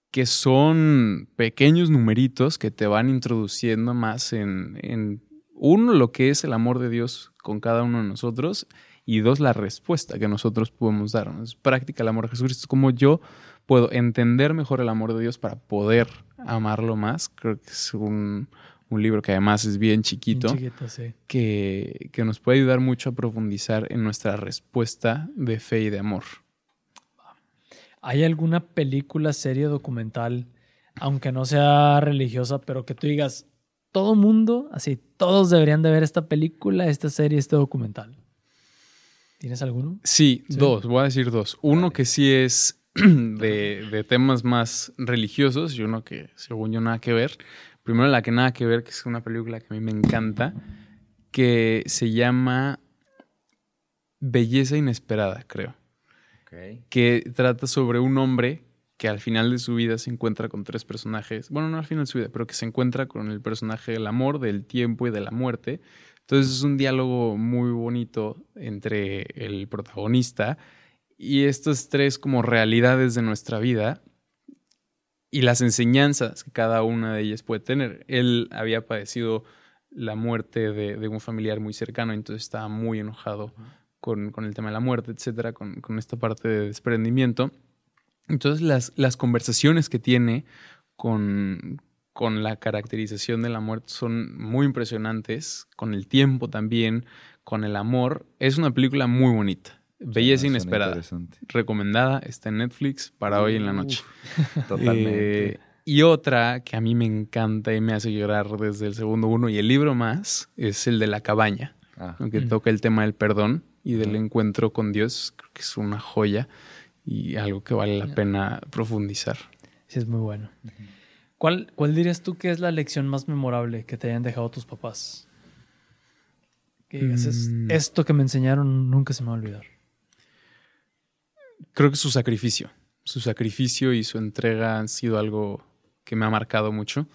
Que son pequeños numeritos que te van introduciendo más en, en, uno, lo que es el amor de Dios con cada uno de nosotros y dos, la respuesta que nosotros podemos dar. Es práctica el amor a Jesucristo. Es como yo puedo entender mejor el amor de Dios para poder amarlo más. Creo que es un, un libro que además es bien chiquito, que, que, nos puede ayudar mucho a profundizar en nuestra respuesta de fe y de amor. ¿Hay alguna película, serie, documental, aunque no sea religiosa, pero que tú digas, todo mundo, así, todos deberían de ver esta película, esta serie, este documental? ¿Tienes alguno? Sí, dos, voy a decir dos. Uno que sí es de, de, temas más religiosos y uno que según yo nada que ver, Primero la que nada que ver, que es una película que a mí me encanta, que se llama Belleza Inesperada, creo. Que trata sobre un hombre que al final de su vida se encuentra con tres personajes. Bueno, no al final de su vida, pero que se encuentra con el personaje del amor, del tiempo y de la muerte. Entonces es un diálogo muy bonito entre el protagonista y estas tres como realidades de nuestra vida y las enseñanzas que cada una de ellas puede tener. Él había padecido la muerte de, un familiar muy cercano, entonces estaba muy enojado con, el tema de la muerte, etcétera, con, esta parte de desprendimiento. Entonces, las, las conversaciones que tiene con, con la caracterización de la muerte son muy impresionantes, con el tiempo también, con el amor. Es una película muy bonita. Belleza Inesperada. Recomendada, está en Netflix para hoy en la noche. totalmente. Eh, Y otra que a mí me encanta y me hace llorar desde el segundo uno y el libro más es el de la cabaña, Ah. que Mm. toca el tema del perdón y del encuentro con Dios. Creo que es una joya y algo que vale la pena profundizar. Sí, es muy bueno. ¿Cuál, ¿Cuál dirías tú que es la lección más memorable que te hayan dejado tus papás? Que digas, "Es- Mm. esto que me enseñaron nunca se me va a olvidar. Creo que su sacrificio, su sacrificio y su entrega han sido algo que me ha marcado mucho.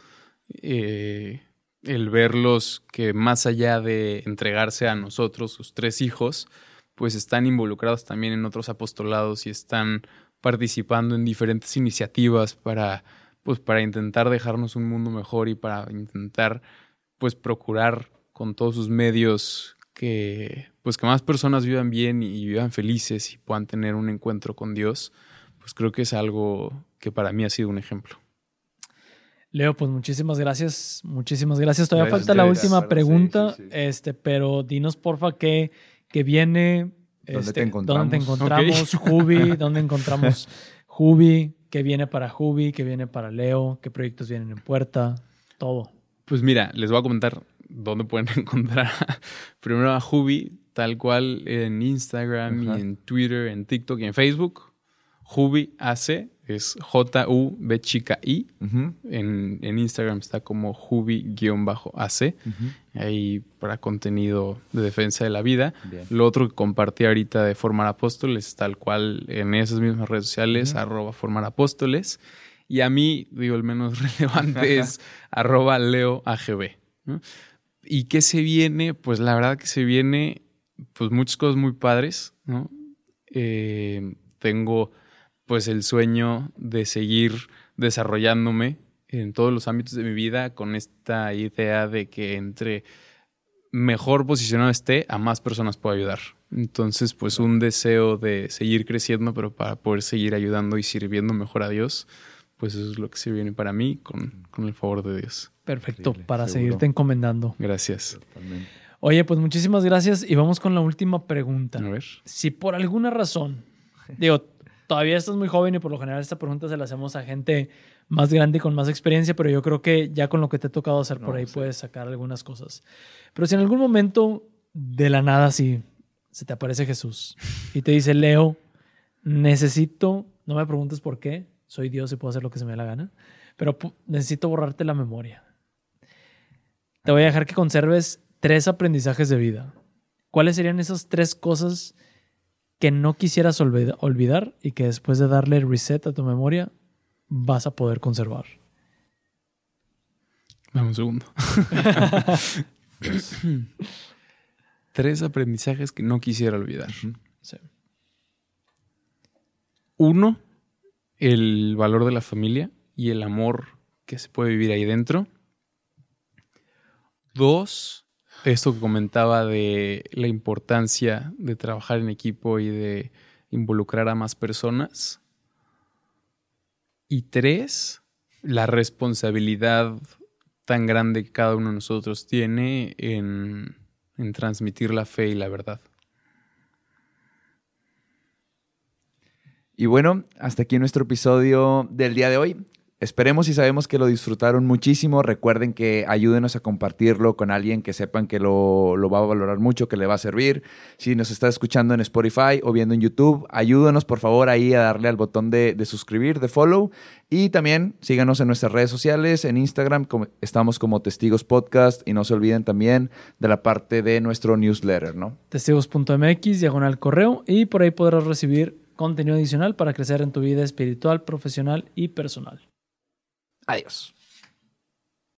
Eh, el verlos que más allá de entregarse a nosotros, sus tres hijos, pues están involucrados también en otros apostolados y están participando en diferentes iniciativas para, pues, para intentar dejarnos un mundo mejor y para intentar pues procurar con todos sus medios que pues que más personas vivan bien y vivan felices y puedan tener un encuentro con Dios, pues creo que es algo que para mí ha sido un ejemplo. Leo, pues muchísimas gracias. Muchísimas gracias. Todavía Gracias falta la última pregunta, sí, sí. este, pero dinos porfa qué, qué viene. ¿Dónde este, te encontramos? ¿Dónde te encontramos? Jubi, ¿dónde encontramos Jubi? ¿Qué viene para Jubi? ¿Qué viene para Leo? ¿Qué proyectos vienen en puerta? Todo. Pues mira, les voy a comentar dónde pueden encontrar primero a Jubi, tal cual en Instagram Ajá. y en Twitter, en TikTok y en Facebook. Jubi AC es J-U-B chica I. En, en Instagram está como Jubi-AC. ujú. Ahí para contenido de defensa de la vida. Bien. Lo otro que compartí ahorita de Formar Apóstoles, tal cual en esas mismas redes sociales, arroba Formar Apóstoles. Y a mí, digo, el menos relevante es arroba Leo AGB. ¿no? ¿Y qué se viene? Pues la verdad que se viene, pues muchas cosas muy padres, ¿no? Eh, tengo pues el sueño de seguir desarrollándome en todos los ámbitos de mi vida con esta idea de que entre mejor posicionado esté, a más personas puedo ayudar. Entonces, pues un deseo de seguir creciendo, pero para poder seguir ayudando y sirviendo mejor a Dios, pues eso es lo que se viene para mí con, con el favor de Dios. Perfecto, Increíble, para seguro. seguirte encomendando. Gracias. Totalmente. Oye, pues muchísimas gracias y vamos con la última pregunta. A ver. Si por alguna razón, digo, todavía estás muy joven y por lo general esta pregunta se la hacemos a gente más grande y con más experiencia, pero yo creo que ya con lo que te ha tocado hacer por ahí sí. puedes sacar algunas cosas. Pero si en algún momento de la nada así se te aparece Jesús y te dice, Leo, necesito, no me preguntes por qué, soy Dios y puedo hacer lo que se me dé la gana, pero necesito borrarte la memoria. Te voy a dejar que conserves tres aprendizajes de vida. ¿Cuáles serían esas tres cosas que no quisieras olvida- olvidar y que después de darle reset a tu memoria vas a poder conservar? Dame un segundo. Tres aprendizajes que no quisiera olvidar. Sí. Uno, el valor de la familia y el amor que se puede vivir ahí dentro. Dos, esto que comentaba de la importancia de trabajar en equipo y de involucrar a más personas. Y tres, la responsabilidad tan grande que cada uno de nosotros tiene en, en transmitir la fe y la verdad. Y bueno, hasta aquí nuestro episodio del día de hoy. Esperemos y sabemos que lo disfrutaron muchísimo. Recuerden que ayúdenos a compartirlo con alguien que sepan que lo, lo va a valorar mucho, que le va a servir. Si nos está escuchando en Spotify o viendo en YouTube, ayúdenos por favor ahí a darle al botón de, de suscribir, de follow. Y también síganos en nuestras redes sociales, en Instagram estamos como Testigos Podcast y no se olviden también de la parte de nuestro newsletter, ¿no? testigos.mx, diagonal correo, y por ahí podrás recibir contenido adicional para crecer en tu vida espiritual, profesional y personal. Adiós.